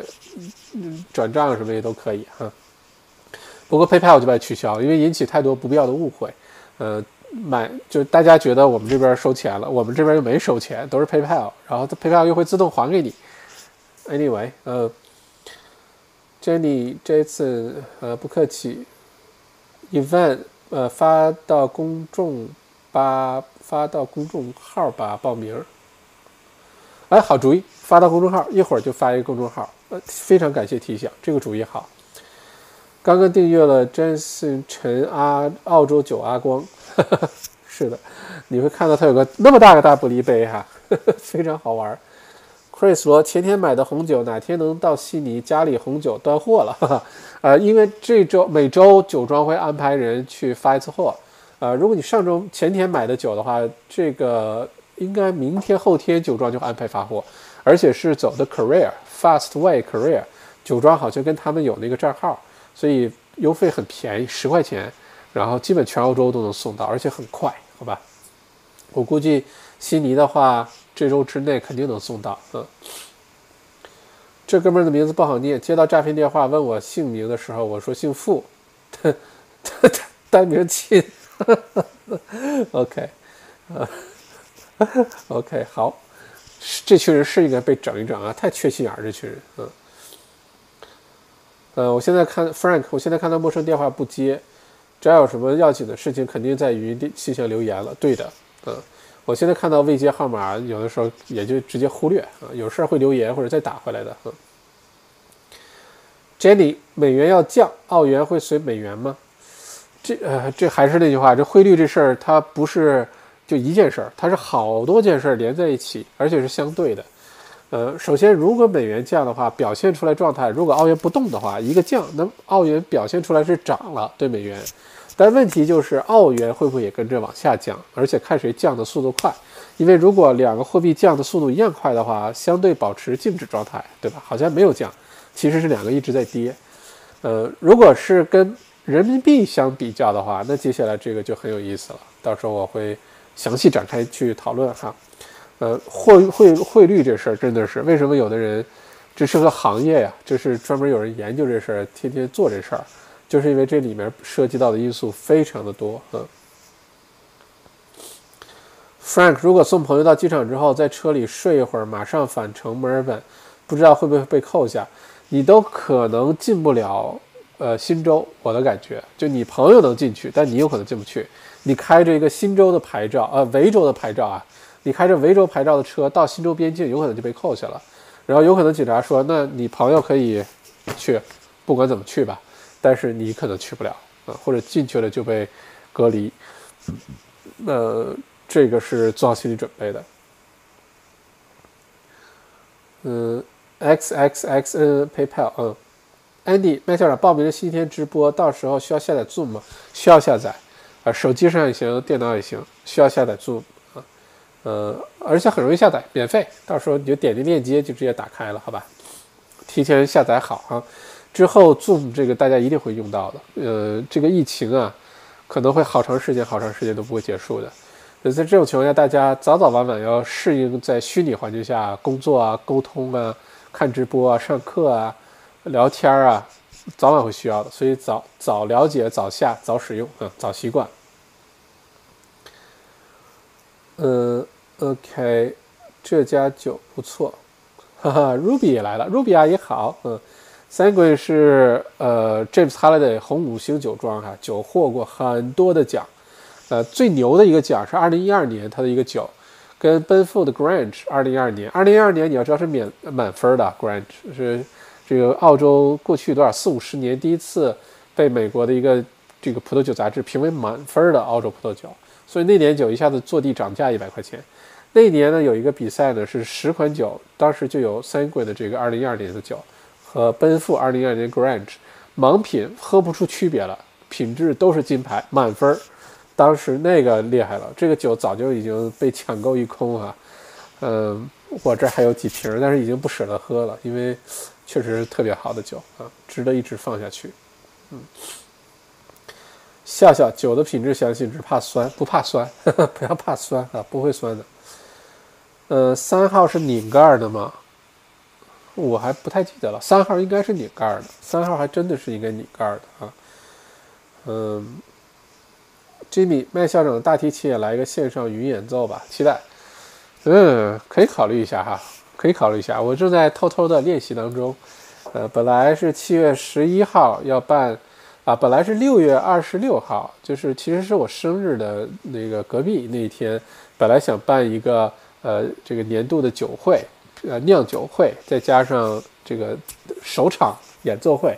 转账什么也都可以哈。不过 PayPal 就把它取消，因为引起太多不必要的误会，呃。买就大家觉得我们这边收钱了，我们这边又没收钱，都是 PayPal，然后 PayPal 又会自动还给你。Anyway，呃，Jenny 这次呃不客气，Event 呃发到公众吧，发到公众号吧报名。哎，好主意，发到公众号，一会儿就发一个公众号。呃，非常感谢提醒，这个主意好。刚刚订阅了 Jason 陈阿澳洲九阿光。是的，你会看到它有个那么大个大玻璃杯哈，非常好玩。Chris 说前天买的红酒哪天能到悉尼？家里红酒断货了，呃，因为这周每周酒庄会安排人去发一次货。呃，如果你上周前天买的酒的话，这个应该明天后天酒庄就安排发货，而且是走的 Career Fast Way Career 酒庄好像跟他们有那个账号，所以邮费很便宜，十块钱。然后基本全欧洲都能送到，而且很快，好吧？我估计悉尼的话，这周之内肯定能送到。嗯，这哥们儿的名字不好念。接到诈骗电话问我姓名的时候，我说姓付，他他单名亲。OK，呃，OK，好，这群人是应该被整一整啊，太缺心眼儿，这群人。嗯，呃，我现在看 Frank，我现在看到陌生电话不接。只要有什么要紧的事情，肯定在语音信箱留言了。对的，嗯，我现在看到未接号码，有的时候也就直接忽略啊。有事儿会留言或者再打回来的。嗯，Jenny，美元要降，澳元会随美元吗？这呃，这还是那句话，这汇率这事儿它不是就一件事儿，它是好多件事儿连在一起，而且是相对的。呃，首先，如果美元降的话，表现出来状态；如果澳元不动的话，一个降，那澳元表现出来是涨了，对美元。但问题就是，澳元会不会也跟着往下降？而且看谁降的速度快。因为如果两个货币降的速度一样快的话，相对保持静止状态，对吧？好像没有降，其实是两个一直在跌。呃，如果是跟人民币相比较的话，那接下来这个就很有意思了。到时候我会详细展开去讨论哈。呃，汇汇汇率这事儿真的是为什么有的人，这是个行业呀，这是专门有人研究这事儿，天天做这事儿，就是因为这里面涉及到的因素非常的多。嗯，Frank，如果送朋友到机场之后，在车里睡一会儿，马上返程墨尔本，不知道会不会被扣下？你都可能进不了，呃，新州。我的感觉，就你朋友能进去，但你有可能进不去。你开着一个新州的牌照，呃，维州的牌照啊，你开着维州牌照的车到新州边境，有可能就被扣下了。然后有可能警察说，那你朋友可以去，不管怎么去吧，但是你可能去不了啊，或者进去了就被隔离。那这个是做好心理准备的。嗯。x x x n PayPal，嗯，Andy 麦校长报名了新天直播，到时候需要下载 Zoom 吗？需要下载，啊，手机上也行，电脑也行，需要下载 Zoom，呃，而且很容易下载，免费，到时候你就点击链接就直接打开了，好吧？提前下载好啊，之后 Zoom 这个大家一定会用到的，呃，这个疫情啊，可能会好长时间、好长时间都不会结束的，所以在这种情况下，大家早早晚晚要适应在虚拟环境下工作啊、沟通啊。看直播啊，上课啊，聊天啊，早晚会需要的，所以早早了解，早下，早使用啊，早习惯。嗯，OK，这家酒不错，哈哈，Ruby 也来了，Ruby 阿姨好，嗯，Sanguine 是呃 James Halliday 红五星酒庄哈，酒获过很多的奖，呃，最牛的一个奖是二零一二年它的一个酒。跟奔富的 Grange，二零一二年，二零一二年你要知道是免满分的 Grange 是这个澳洲过去多少四五十年第一次被美国的一个这个葡萄酒杂志评为满分的澳洲葡萄酒，所以那年酒一下子坐地涨价一百块钱。那年呢有一个比赛呢是十款酒，当时就有三柜的这个二零一二年的酒和奔富二零一二年 Grange 盲品喝不出区别了，品质都是金牌满分儿。当时那个厉害了，这个酒早就已经被抢购一空啊。嗯，我这还有几瓶，但是已经不舍得喝了，因为确实是特别好的酒啊，值得一直放下去。嗯，笑笑，酒的品质相信，只怕酸，不怕酸，不要怕酸啊，不会酸的。呃，三号是拧盖的吗？我还不太记得了，三号应该是拧盖的，三号还真的是应该拧盖的啊。嗯。Jimmy 麦校长的大提琴也来一个线上云演奏吧，期待。嗯，可以考虑一下哈，可以考虑一下。我正在偷偷的练习当中。呃，本来是七月十一号要办，啊，本来是六月二十六号，就是其实是我生日的那个隔壁那一天，本来想办一个呃这个年度的酒会，呃酿酒会，再加上这个首场演奏会。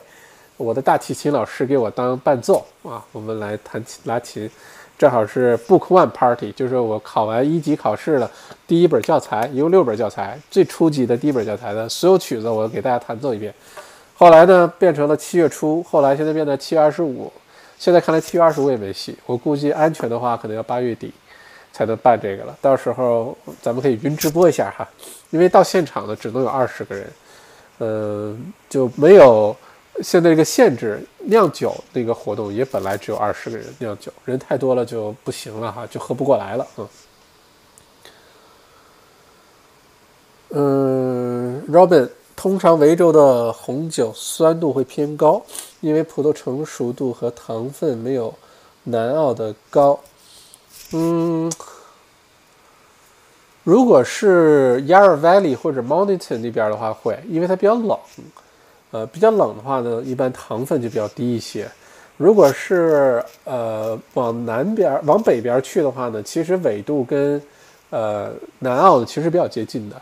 我的大提琴老师给我当伴奏啊，我们来弹琴拉琴，正好是 Book One Party，就是我考完一级考试的第一本教材，一共六本教材，最初级的第一本教材的所有曲子，我给大家弹奏一遍。后来呢，变成了七月初，后来现在变成七月二十五，现在看来七月二十五也没戏，我估计安全的话，可能要八月底才能办这个了。到时候咱们可以云直播一下哈，因为到现场的只能有二十个人，嗯，就没有。现在这个限制酿酒那个活动也本来只有二十个人酿酒，人太多了就不行了哈，就喝不过来了。嗯，嗯，Robin，通常维州的红酒酸度会偏高，因为葡萄成熟度和糖分没有南澳的高。嗯，如果是 Yarra Valley 或者 Mornington 那边的话会，因为它比较冷。呃，比较冷的话呢，一般糖分就比较低一些。如果是呃往南边、往北边去的话呢，其实纬度跟呃南澳其实比较接近的，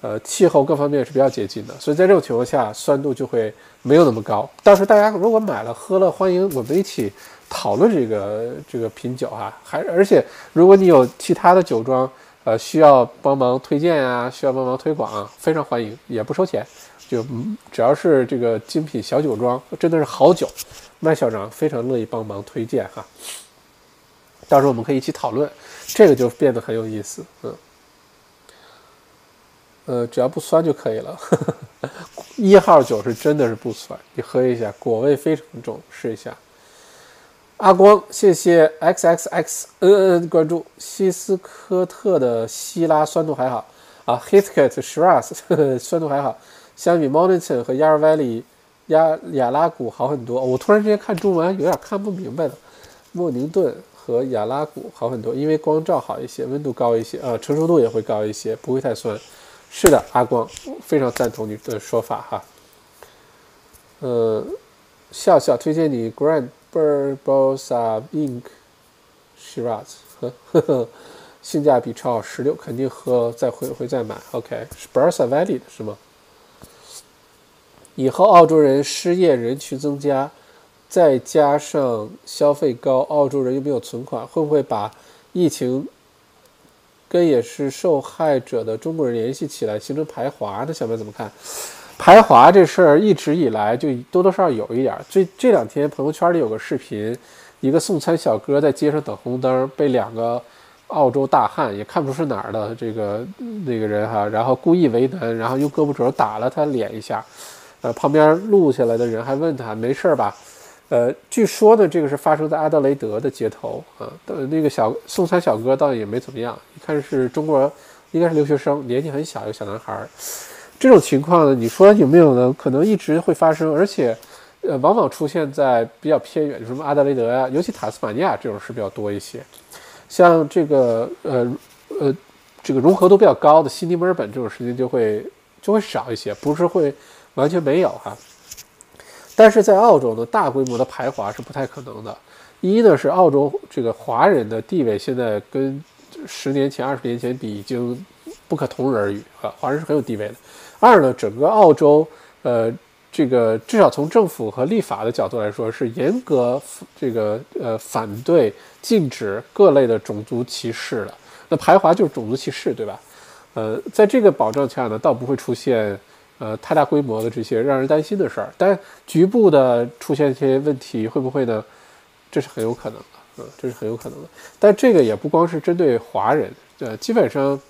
呃气候各方面是比较接近的，所以在这种情况下，酸度就会没有那么高。到时候大家如果买了喝了，欢迎我们一起讨论这个这个品酒哈。还而且如果你有其他的酒庄，呃需要帮忙推荐呀，需要帮忙推广，非常欢迎，也不收钱。就只要是这个精品小酒庄，真的是好酒，麦校长非常乐意帮忙推荐哈。到时候我们可以一起讨论，这个就变得很有意思。嗯，呃，只要不酸就可以了。一号酒是真的是不酸，你喝一下，果味非常重，试一下。阿光，谢谢 x x x n n 关注。西斯科特的希拉酸度还好啊 h i t k e t Shiraz 酸度还好。相比 Monington 和 Yar Valley 亚亚拉谷好很多。我突然之间看中文有点看不明白了。莫宁顿和亚拉谷好很多，因为光照好一些，温度高一些，呃，成熟度也会高一些，不会太酸。是的，阿光非常赞同你的说法哈。呃，笑笑推荐你 Grand Barbosa Ink Shiraz，呵呵呵，性价比超好，十六肯定喝，再回回再买。OK，是 Barossa Valley 的是吗？以后澳洲人失业人群增加，再加上消费高，澳洲人又没有存款，会不会把疫情跟也是受害者的中国人联系起来，形成排华呢？小妹怎么看？排华这事儿一直以来就多多少少有一点。这这两天朋友圈里有个视频，一个送餐小哥在街上等红灯，被两个澳洲大汉也看不出是哪儿的这个那个人哈，然后故意为难，然后用胳膊肘打了他脸一下。呃，旁边录下来的人还问他没事吧？呃，据说呢，这个是发生在阿德雷德的街头啊。那个小送餐小哥倒也没怎么样，一看是中国，应该是留学生，年纪很小，一个小男孩。这种情况呢，你说有没有呢？可能一直会发生，而且，呃，往往出现在比较偏远，什么阿德雷德呀，尤其塔斯马尼亚这种事比较多一些。像这个，呃，呃，这个融合度比较高的悉尼、墨尔本这种事情就会就会少一些，不是会完全没有哈。但是在澳洲呢，大规模的排华是不太可能的。一呢是澳洲这个华人的地位现在跟十年前、二十年前比已经不可同日而语啊，华人是很有地位的。二呢，整个澳洲，呃，这个至少从政府和立法的角度来说，是严格这个呃反对禁止各类的种族歧视的。那排华就是种族歧视，对吧？呃，在这个保障下呢，倒不会出现呃太大规模的这些让人担心的事儿。但局部的出现一些问题，会不会呢？这是很有可能的，嗯，这是很有可能的。但这个也不光是针对华人，呃，基本上。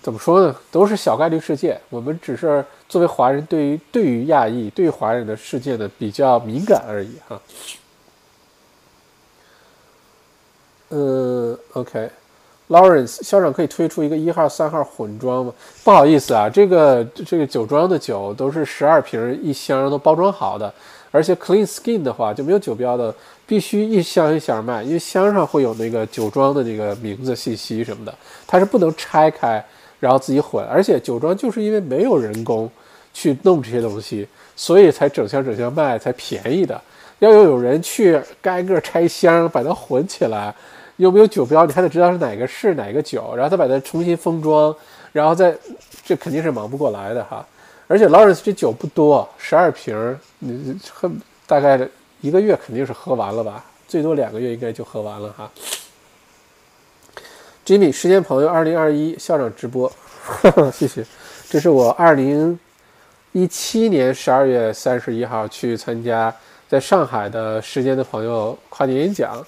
怎么说呢？都是小概率事件。我们只是作为华人，对于对于亚裔、对华人的事件呢比较敏感而已哈。嗯 Lawrence 校长可以推出一个一号、三号混装吗？不好意思啊，这个这个酒庄的酒都是十二瓶一箱都包装好的，而且 Clean Skin 的话就没有酒标的，必须一箱一箱卖，因为箱上会有那个酒庄的那个名字、信息什么的，它是不能拆开。然后自己混，而且酒庄就是因为没有人工去弄这些东西，所以才整箱整箱卖，才便宜的。要有有人去挨个拆箱把它混起来，有没有酒标，你还得知道是哪个是哪个酒，然后再把它重新封装，然后再，这肯定是忙不过来的哈。而且劳伦斯这酒不多，十二瓶，你喝大概一个月肯定是喝完了吧，最多两个月应该就喝完了哈。Jimmy，时间朋友，二零二一校长直播，谢谢。这是我二零一七年十二月三十一号去参加在上海的时间的朋友跨年演讲，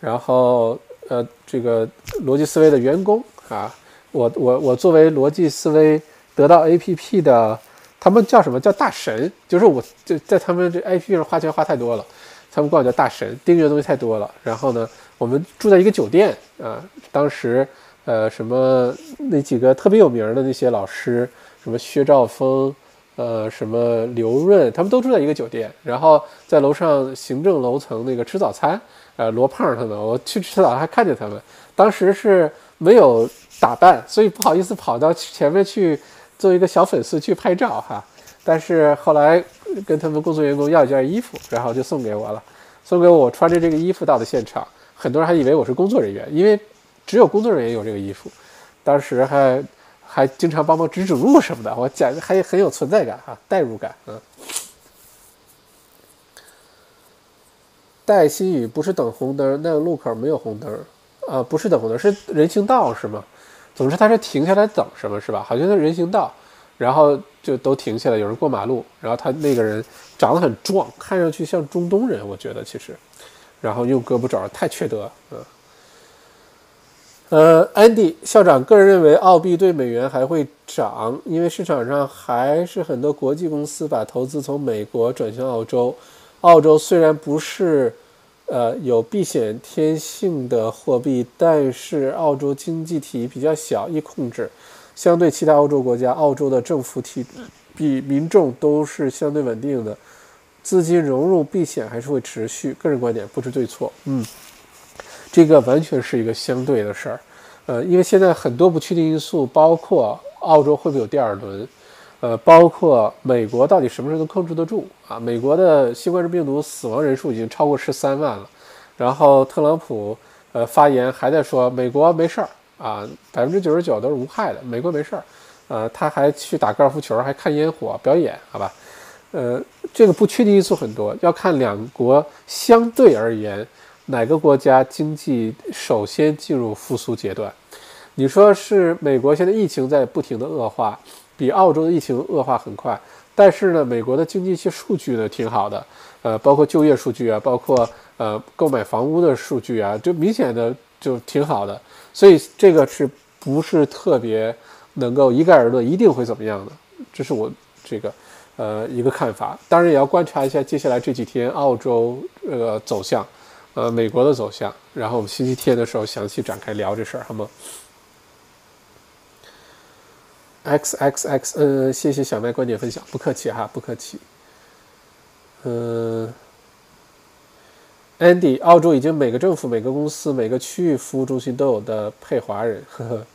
然后呃，这个逻辑思维的员工啊，我我我作为逻辑思维得到 APP 的，他们叫什么叫大神？就是我就在他们这 APP 上花钱花太多了，他们管我叫大神，订阅的东西太多了，然后呢？我们住在一个酒店啊，当时，呃，什么那几个特别有名的那些老师，什么薛兆丰，呃，什么刘润，他们都住在一个酒店，然后在楼上行政楼层那个吃早餐，呃，罗胖他们，我去吃早还看见他们，当时是没有打扮，所以不好意思跑到前面去做一个小粉丝去拍照哈，但是后来跟他们工作人员要一件衣服，然后就送给我了，送给我穿着这个衣服到的现场。很多人还以为我是工作人员，因为只有工作人员有这个衣服。当时还还经常帮忙指指路什么的，我讲还很有存在感哈，代入感嗯。带新宇不是等红灯，那个路口没有红灯啊，不是等红灯，是人行道是吗？总之他是停下来等什么是吧？好像是人行道，然后就都停下来，有人过马路，然后他那个人长得很壮，看上去像中东人，我觉得其实。然后用胳膊肘太缺德，嗯，呃，安迪校长个人认为澳币对美元还会涨，因为市场上还是很多国际公司把投资从美国转向澳洲。澳洲虽然不是呃有避险天性的货币，但是澳洲经济体比较小，易控制，相对其他欧洲国家，澳洲的政府体比民众都是相对稳定的，资金融入避险还是会持续。个人观点不知对错，嗯，这个完全是一个相对的事儿，呃，因为现在很多不确定因素，包括澳洲会不会有第二轮，呃，包括美国到底什么时候能控制得住啊？美国的新冠病毒死亡人数已经超过十三万了，然后特朗普呃发言还在说美国没事儿啊，百分之九十九都是无害的，美国没事儿。呃，他还去打高尔夫球，还看烟火表演，好吧？呃，这个不确定因素很多，要看两国相对而言哪个国家经济首先进入复苏阶段。你说是美国现在疫情在不停的恶化，比澳洲的疫情恶化很快，但是呢，美国的经济一些数据呢挺好的，呃，包括就业数据啊，包括呃购买房屋的数据啊，就明显的就挺好的，所以这个是不是特别？能够一概而论，一定会怎么样的？这是我这个呃一个看法。当然也要观察一下接下来这几天澳洲呃走向，呃美国的走向。然后我们星期天的时候详细展开聊这事儿，好吗？X X X，嗯，谢谢小麦观点分享，不客气哈，不客气。嗯，Andy，澳洲已经每个政府、每个公司、每个区域服务中心都有的配华人，呵呵。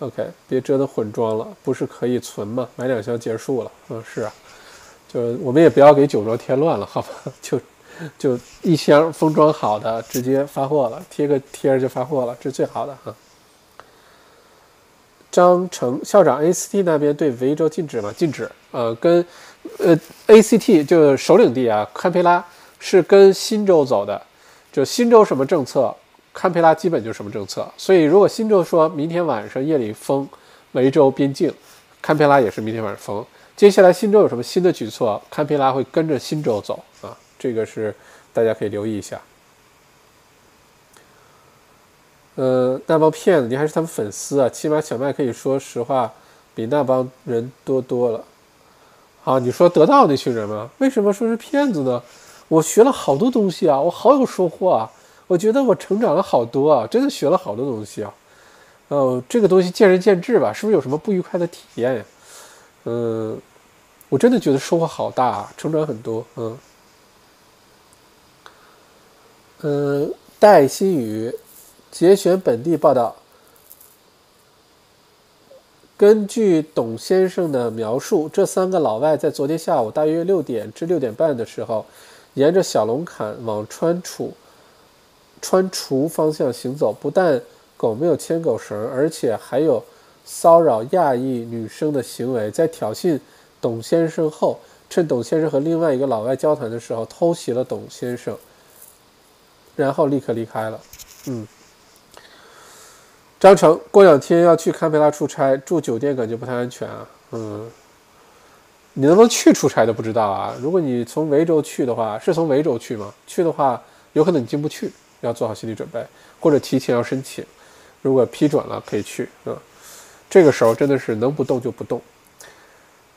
OK，别折腾混装了，不是可以存吗？买两箱结束了。嗯，是啊，就我们也不要给酒庄添乱了，好吧？就就一箱封装好的直接发货了，贴个贴就发货了，这是最好的哈。张成校长，ACT 那边对维州禁止吗？禁止。呃，跟呃 ACT 就首领地啊，堪培拉是跟新州走的，就新州什么政策？堪培拉基本就什么政策，所以如果新州说明天晚上夜里封维州边境，堪培拉也是明天晚上封。接下来新州有什么新的举措，堪培拉会跟着新州走啊，这个是大家可以留意一下。呃，那帮骗子，你还是他们粉丝啊？起码小麦可以说实话，比那帮人多多了。好，你说得到那群人吗？为什么说是骗子呢？我学了好多东西啊，我好有收获啊。我觉得我成长了好多啊，真的学了好多东西啊。哦，这个东西见仁见智吧，是不是有什么不愉快的体验呀？嗯，我真的觉得收获好大，啊成长很多。嗯，嗯，戴新宇节选本地报道，根据董先生的描述，这三个老外在昨天下午大约六点至六点半的时候，沿着小龙坎往川楚。川厨方向行走，不但狗没有牵狗绳，而且还有骚扰亚裔女生的行为。在挑衅董先生后，趁董先生和另外一个老外交谈的时候，偷袭了董先生，然后立刻离开了。嗯，张成过两天要去堪培拉出差，住酒店感觉不太安全啊。嗯，你能不能去出差都不知道啊？如果你从维州去的话，是从维州去吗？去的话，有可能你进不去。要做好心理准备，或者提前要申请。如果批准了，可以去啊。这个时候真的是能不动就不动。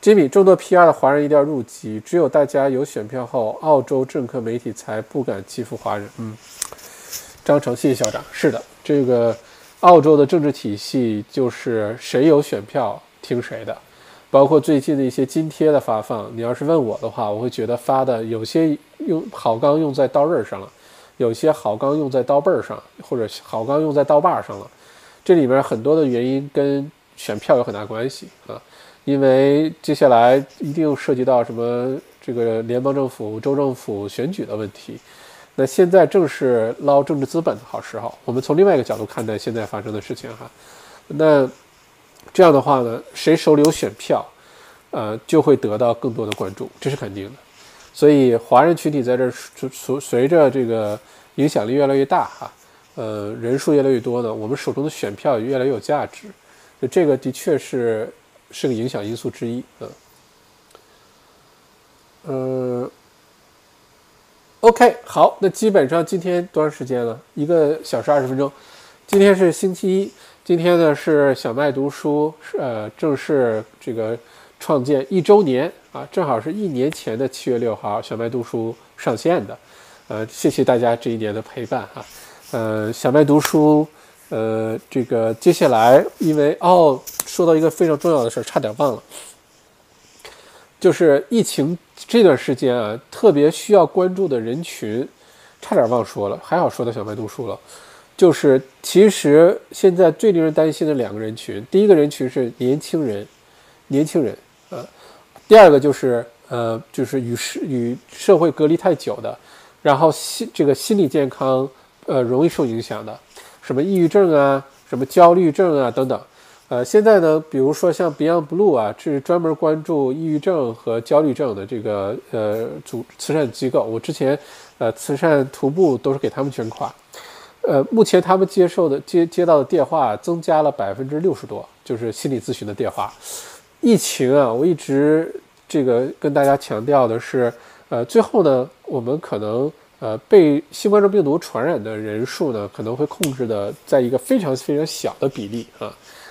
吉米，众多 PR 的华人一定要入籍，只有大家有选票后，澳洲政客媒体才不敢欺负华人。嗯，张成，谢谢校长。是的，这个澳洲的政治体系就是谁有选票听谁的，包括最近的一些津贴的发放。你要是问我的话，我会觉得发的有些用好钢用在刀刃上了。有些好钢用在刀背儿上，或者好钢用在刀把上了，这里边很多的原因跟选票有很大关系啊，因为接下来一定涉及到什么这个联邦政府、州政府选举的问题，那现在正是捞政治资本的好时候。我们从另外一个角度看待现在发生的事情哈，那这样的话呢，谁手里有选票，呃，就会得到更多的关注，这是肯定的。所以华人群体在这随随随着这个影响力越来越大哈，呃人数越来越多呢，我们手中的选票也越来越有价值，就这个的确是是个影响因素之一啊。嗯，OK 好，那基本上今天多长时间了？一个小时二十分钟。今天是星期一，今天呢是小麦读书呃正式这个创建一周年。啊，正好是一年前的七月六号，小麦读书上线的，呃，谢谢大家这一年的陪伴哈，呃，小麦读书，呃，这个接下来因为哦，说到一个非常重要的事儿，差点忘了，就是疫情这段时间啊，特别需要关注的人群，差点忘说了，还好说到小麦读书了。就是其实现在最令人担心的两个人群，第一个人群是年轻人，年轻人啊，第二个就是呃，就是与社与社会隔离太久的，然后心这个心理健康呃容易受影响的，什么抑郁症啊，什么焦虑症啊等等。呃，现在呢，比如说像 Beyond Blue 啊，是专门关注抑郁症和焦虑症的这个呃组慈善机构。我之前呃慈善徒步都是给他们捐款。呃，目前他们接受的接接到的电话增加了百分之六十多，就是心理咨询的电话。疫情啊，我一直这个跟大家强调的是，呃，最后呢，我们可能呃被新冠状病毒传染的人数呢，可能会控制的在一个非常非常小的比例啊。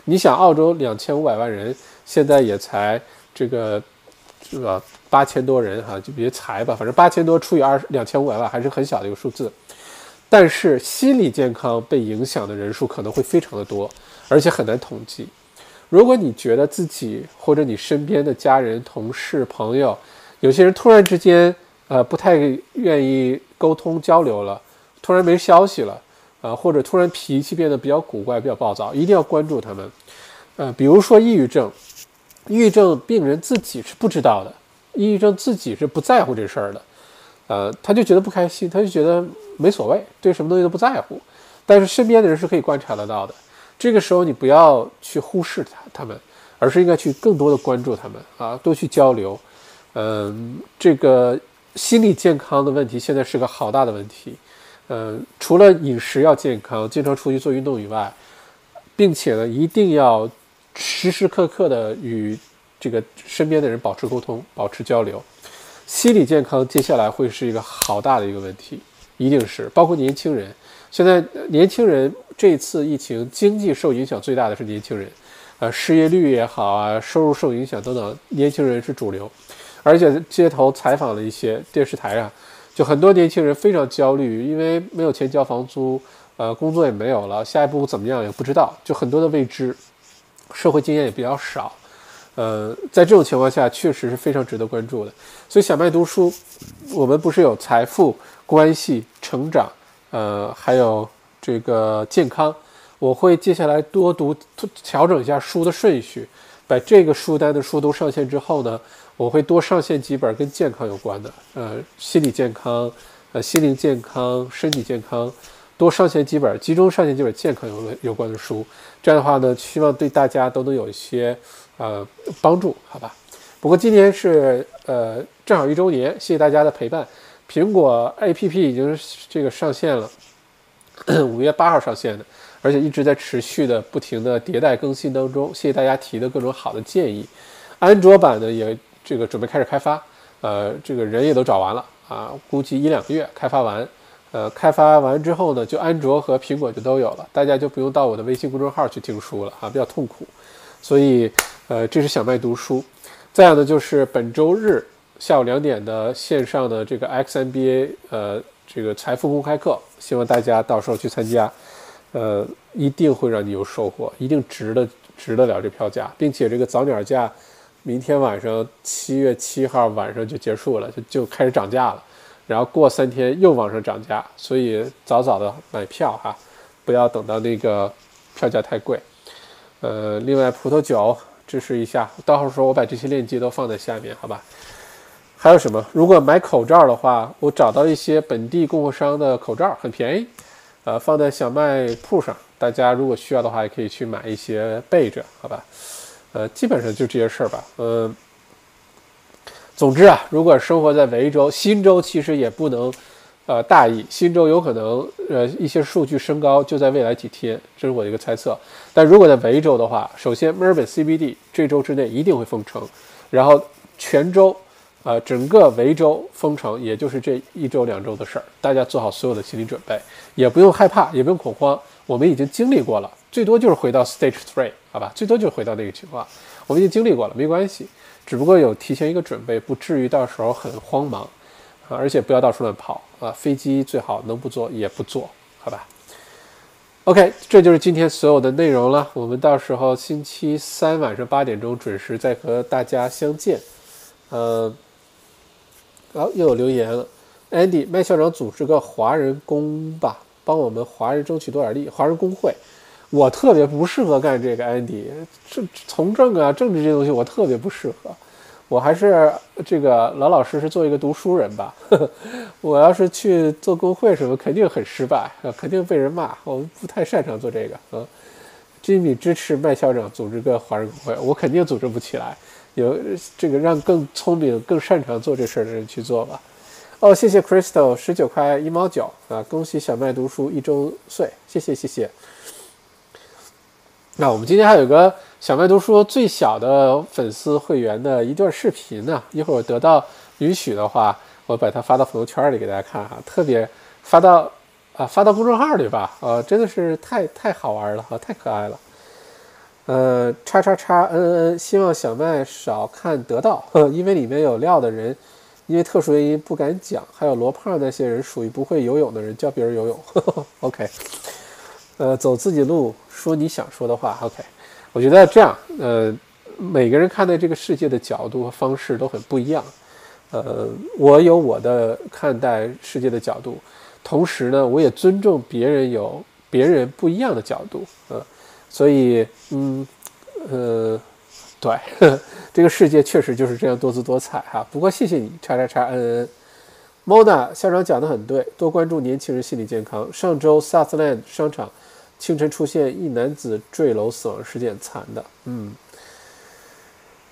你想，澳洲两千五百万人，现在也才这个，是吧？八千多人哈，就别才吧，反正八千多除以二两千五百万，还是很小的一个数字。但是心理健康被影响的人数可能会非常的多，而且很难统计。如果你觉得自己或者你身边的家人、同事、朋友，有些人突然之间，呃，不太愿意沟通交流了，突然没消息了。啊，或者突然脾气变得比较古怪、比较暴躁，一定要关注他们。呃，比如说抑郁症，抑郁症病人自己是不知道的，抑郁症自己是不在乎这事儿的。呃，他就觉得不开心，他就觉得没所谓，对什么东西都不在乎。但是身边的人是可以观察得到的。这个时候你不要去忽视他他们，而是应该去更多的关注他们啊，多去交流。嗯，这个心理健康的问题现在是个好大的问题。呃，除了饮食要健康，经常出去做运动以外，并且呢，一定要时时刻刻的与这个身边的人保持沟通、保持交流。心理健康接下来会是一个好大的一个问题，一定是包括年轻人。现在年轻人这次疫情经济受影响最大的是年轻人，呃，失业率也好啊，收入受影响等等，年轻人是主流。而且街头采访了一些电视台啊。就很多年轻人非常焦虑，因为没有钱交房租，呃，工作也没有了，下一步怎么样也不知道，就很多的未知，社会经验也比较少，呃，在这种情况下，确实是非常值得关注的。所以小麦读书，我们不是有财富、关系、成长，呃，还有这个健康，我会接下来多读，调整一下书的顺序，把这个书单的书都上线之后呢。我会多上线几本跟健康有关的，呃，心理健康，呃，心灵健康，身体健康，多上线几本，集中上线几本健康有有关的书。这样的话呢，希望对大家都能有一些呃帮助，好吧？不过今年是呃正好一周年，谢谢大家的陪伴。苹果 APP 已经这个上线了，五月八号上线的，而且一直在持续的不停的迭代更新当中。谢谢大家提的各种好的建议。安卓版呢也。这个准备开始开发，呃，这个人也都找完了啊，估计一两个月开发完，呃，开发完之后呢，就安卓和苹果就都有了，大家就不用到我的微信公众号去听书了啊，比较痛苦，所以，呃，这是小麦读书。再有呢，就是本周日下午两点的线上的这个 XMBA，呃，这个财富公开课，希望大家到时候去参加，呃，一定会让你有收获，一定值得值得了这票价，并且这个早鸟价。明天晚上七月七号晚上就结束了，就就开始涨价了，然后过三天又往上涨价，所以早早的买票哈，不要等到那个票价太贵。呃，另外葡萄酒支持一下，到时候我把这些链接都放在下面，好吧？还有什么？如果买口罩的话，我找到一些本地供货商的口罩，很便宜，呃，放在小卖铺上，大家如果需要的话，也可以去买一些备着，好吧？呃，基本上就这些事儿吧。嗯，总之啊，如果生活在维州、新州，其实也不能，呃，大意。新州有可能，呃，一些数据升高就在未来几天，这是我的一个猜测。但如果在维州的话，首先墨尔本 CBD 这周之内一定会封城，然后全州，呃，整个维州封城，也就是这一周两周的事儿。大家做好所有的心理准备，也不用害怕，也不用恐慌，我们已经经历过了。最多就是回到 stage three，好吧，最多就是回到那个情况，我们已经经历过了，没关系，只不过有提前一个准备，不至于到时候很慌忙啊，而且不要到处乱跑啊，飞机最好能不坐也不坐，好吧？OK，这就是今天所有的内容了，我们到时候星期三晚上八点钟准时再和大家相见，呃，哦，又有留言了，Andy，麦校长组织个华人工吧，帮我们华人争取多点利。华人工会，我特别不适合干这个，Andy，这从政啊，政治这些东西我特别不适合。我还是这个老老实实做一个读书人吧。我要是去做工会什么，肯定很失败，肯定被人骂。我不太擅长做这个嗯。居民支持麦校长组织个华人工会，我肯定组织不起来。有这个让更聪明、更擅长做这事儿的人去做吧。哦，谢谢 Crystal 十九块一毛九啊！恭喜小麦读书一周岁，谢谢谢谢。那我们今天还有个小麦读书最小的粉丝会员的一段视频呢，一会儿我得到允许的话，我把它发到朋友圈里给大家看哈，特别发到啊发到公众号里吧，呃，真的是太太好玩了啊，太可爱了。呃，叉叉叉嗯嗯希望小麦少看得到，因为里面有料的人，因为特殊原因不敢讲。还有罗胖那些人属于不会游泳的人，教别人游泳。OK，呃，走自己路，说你想说的话。OK，我觉得这样，呃，每个人看待这个世界的角度和方式都很不一样。呃，我有我的看待世界的角度，同时呢，我也尊重别人有别人不一样的角度。呃。所以，嗯，呃，对，这个世界确实就是这样多姿多彩哈。不过谢谢你，叉叉叉 n n。Mona 校长讲的很对，多关注年轻人心理健康。上周 Southland 商场清晨出现一男子坠楼死亡事件，惨的，嗯，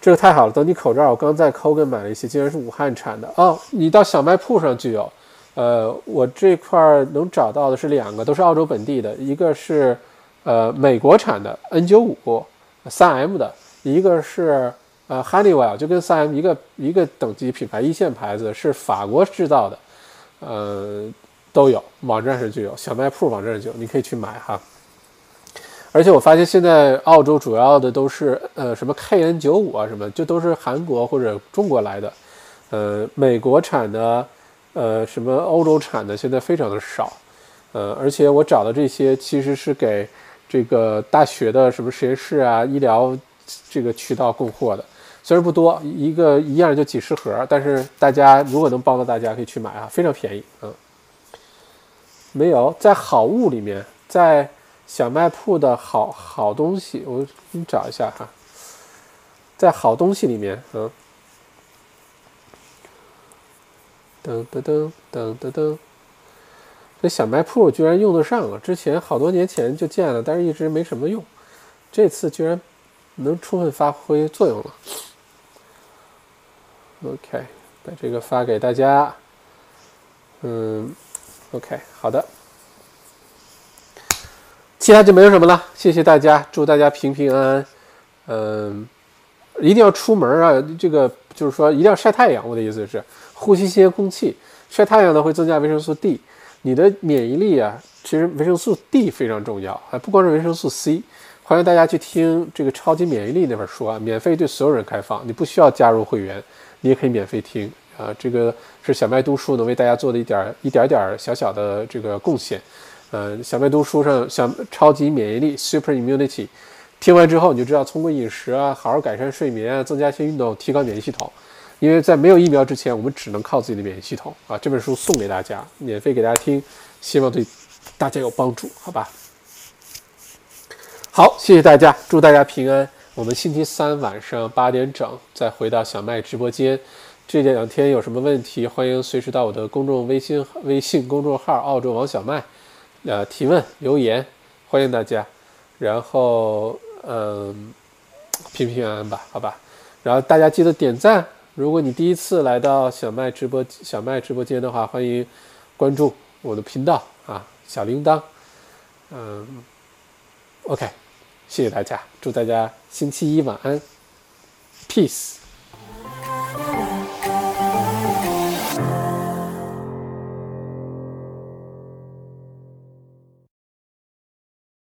这个太好了。等你口罩，我刚在 Kogan 买了一些，竟然是武汉产的哦。你到小卖铺上就有，呃，我这块能找到的是两个，都是澳洲本地的，一个是。呃，美国产的 N95 3M 的一个是呃 Honeywell，就跟 3M 一个一个等级品牌一线牌子，是法国制造的，呃，都有网站上就有，小卖铺网站上就有，你可以去买哈。而且我发现现在澳洲主要的都是呃什么 KN95 啊什么，就都是韩国或者中国来的，呃，美国产的呃什么欧洲产的现在非常的少，呃，而且我找的这些其实是给。这个大学的什么实验室啊，医疗这个渠道供货的，虽然不多，一个一样就几十盒，但是大家如果能帮到大家，可以去买啊，非常便宜。嗯，没有在好物里面，在小卖铺的好好东西，我给你找一下哈，在好东西里面，嗯，噔噔噔噔噔噔。这小卖铺居然用得上了，之前好多年前就建了，但是一直没什么用，这次居然能充分发挥作用了。OK，把这个发给大家。嗯，OK，好的，其他就没有什么了，谢谢大家，祝大家平平安安。嗯，一定要出门啊，这个就是说一定要晒太阳，我的意思是呼吸新鲜空气，晒太阳呢会增加维生素 D。你的免疫力啊，其实维生素 D 非常重要啊，不光是维生素 C。欢迎大家去听这个超级免疫力那本书啊，免费对所有人开放，你不需要加入会员，你也可以免费听啊。这个是小麦读书能为大家做的一点一点点小小的这个贡献。呃，小麦读书上小超级免疫力 Super Immunity，听完之后你就知道通过饮食啊，好好改善睡眠啊，增加一些运动，提高免疫系统。因为在没有疫苗之前，我们只能靠自己的免疫系统啊！这本书送给大家，免费给大家听，希望对大家有帮助，好吧？好，谢谢大家，祝大家平安。我们星期三晚上八点整再回到小麦直播间。这两天有什么问题，欢迎随时到我的公众微信微信公众号“澳洲王小麦”呃提问留言，欢迎大家。然后嗯，平平安安吧，好吧？然后大家记得点赞。如果你第一次来到小麦直播小麦直播间的话，欢迎关注我的频道啊，小铃铛，嗯，OK，谢谢大家，祝大家星期一晚安，Peace。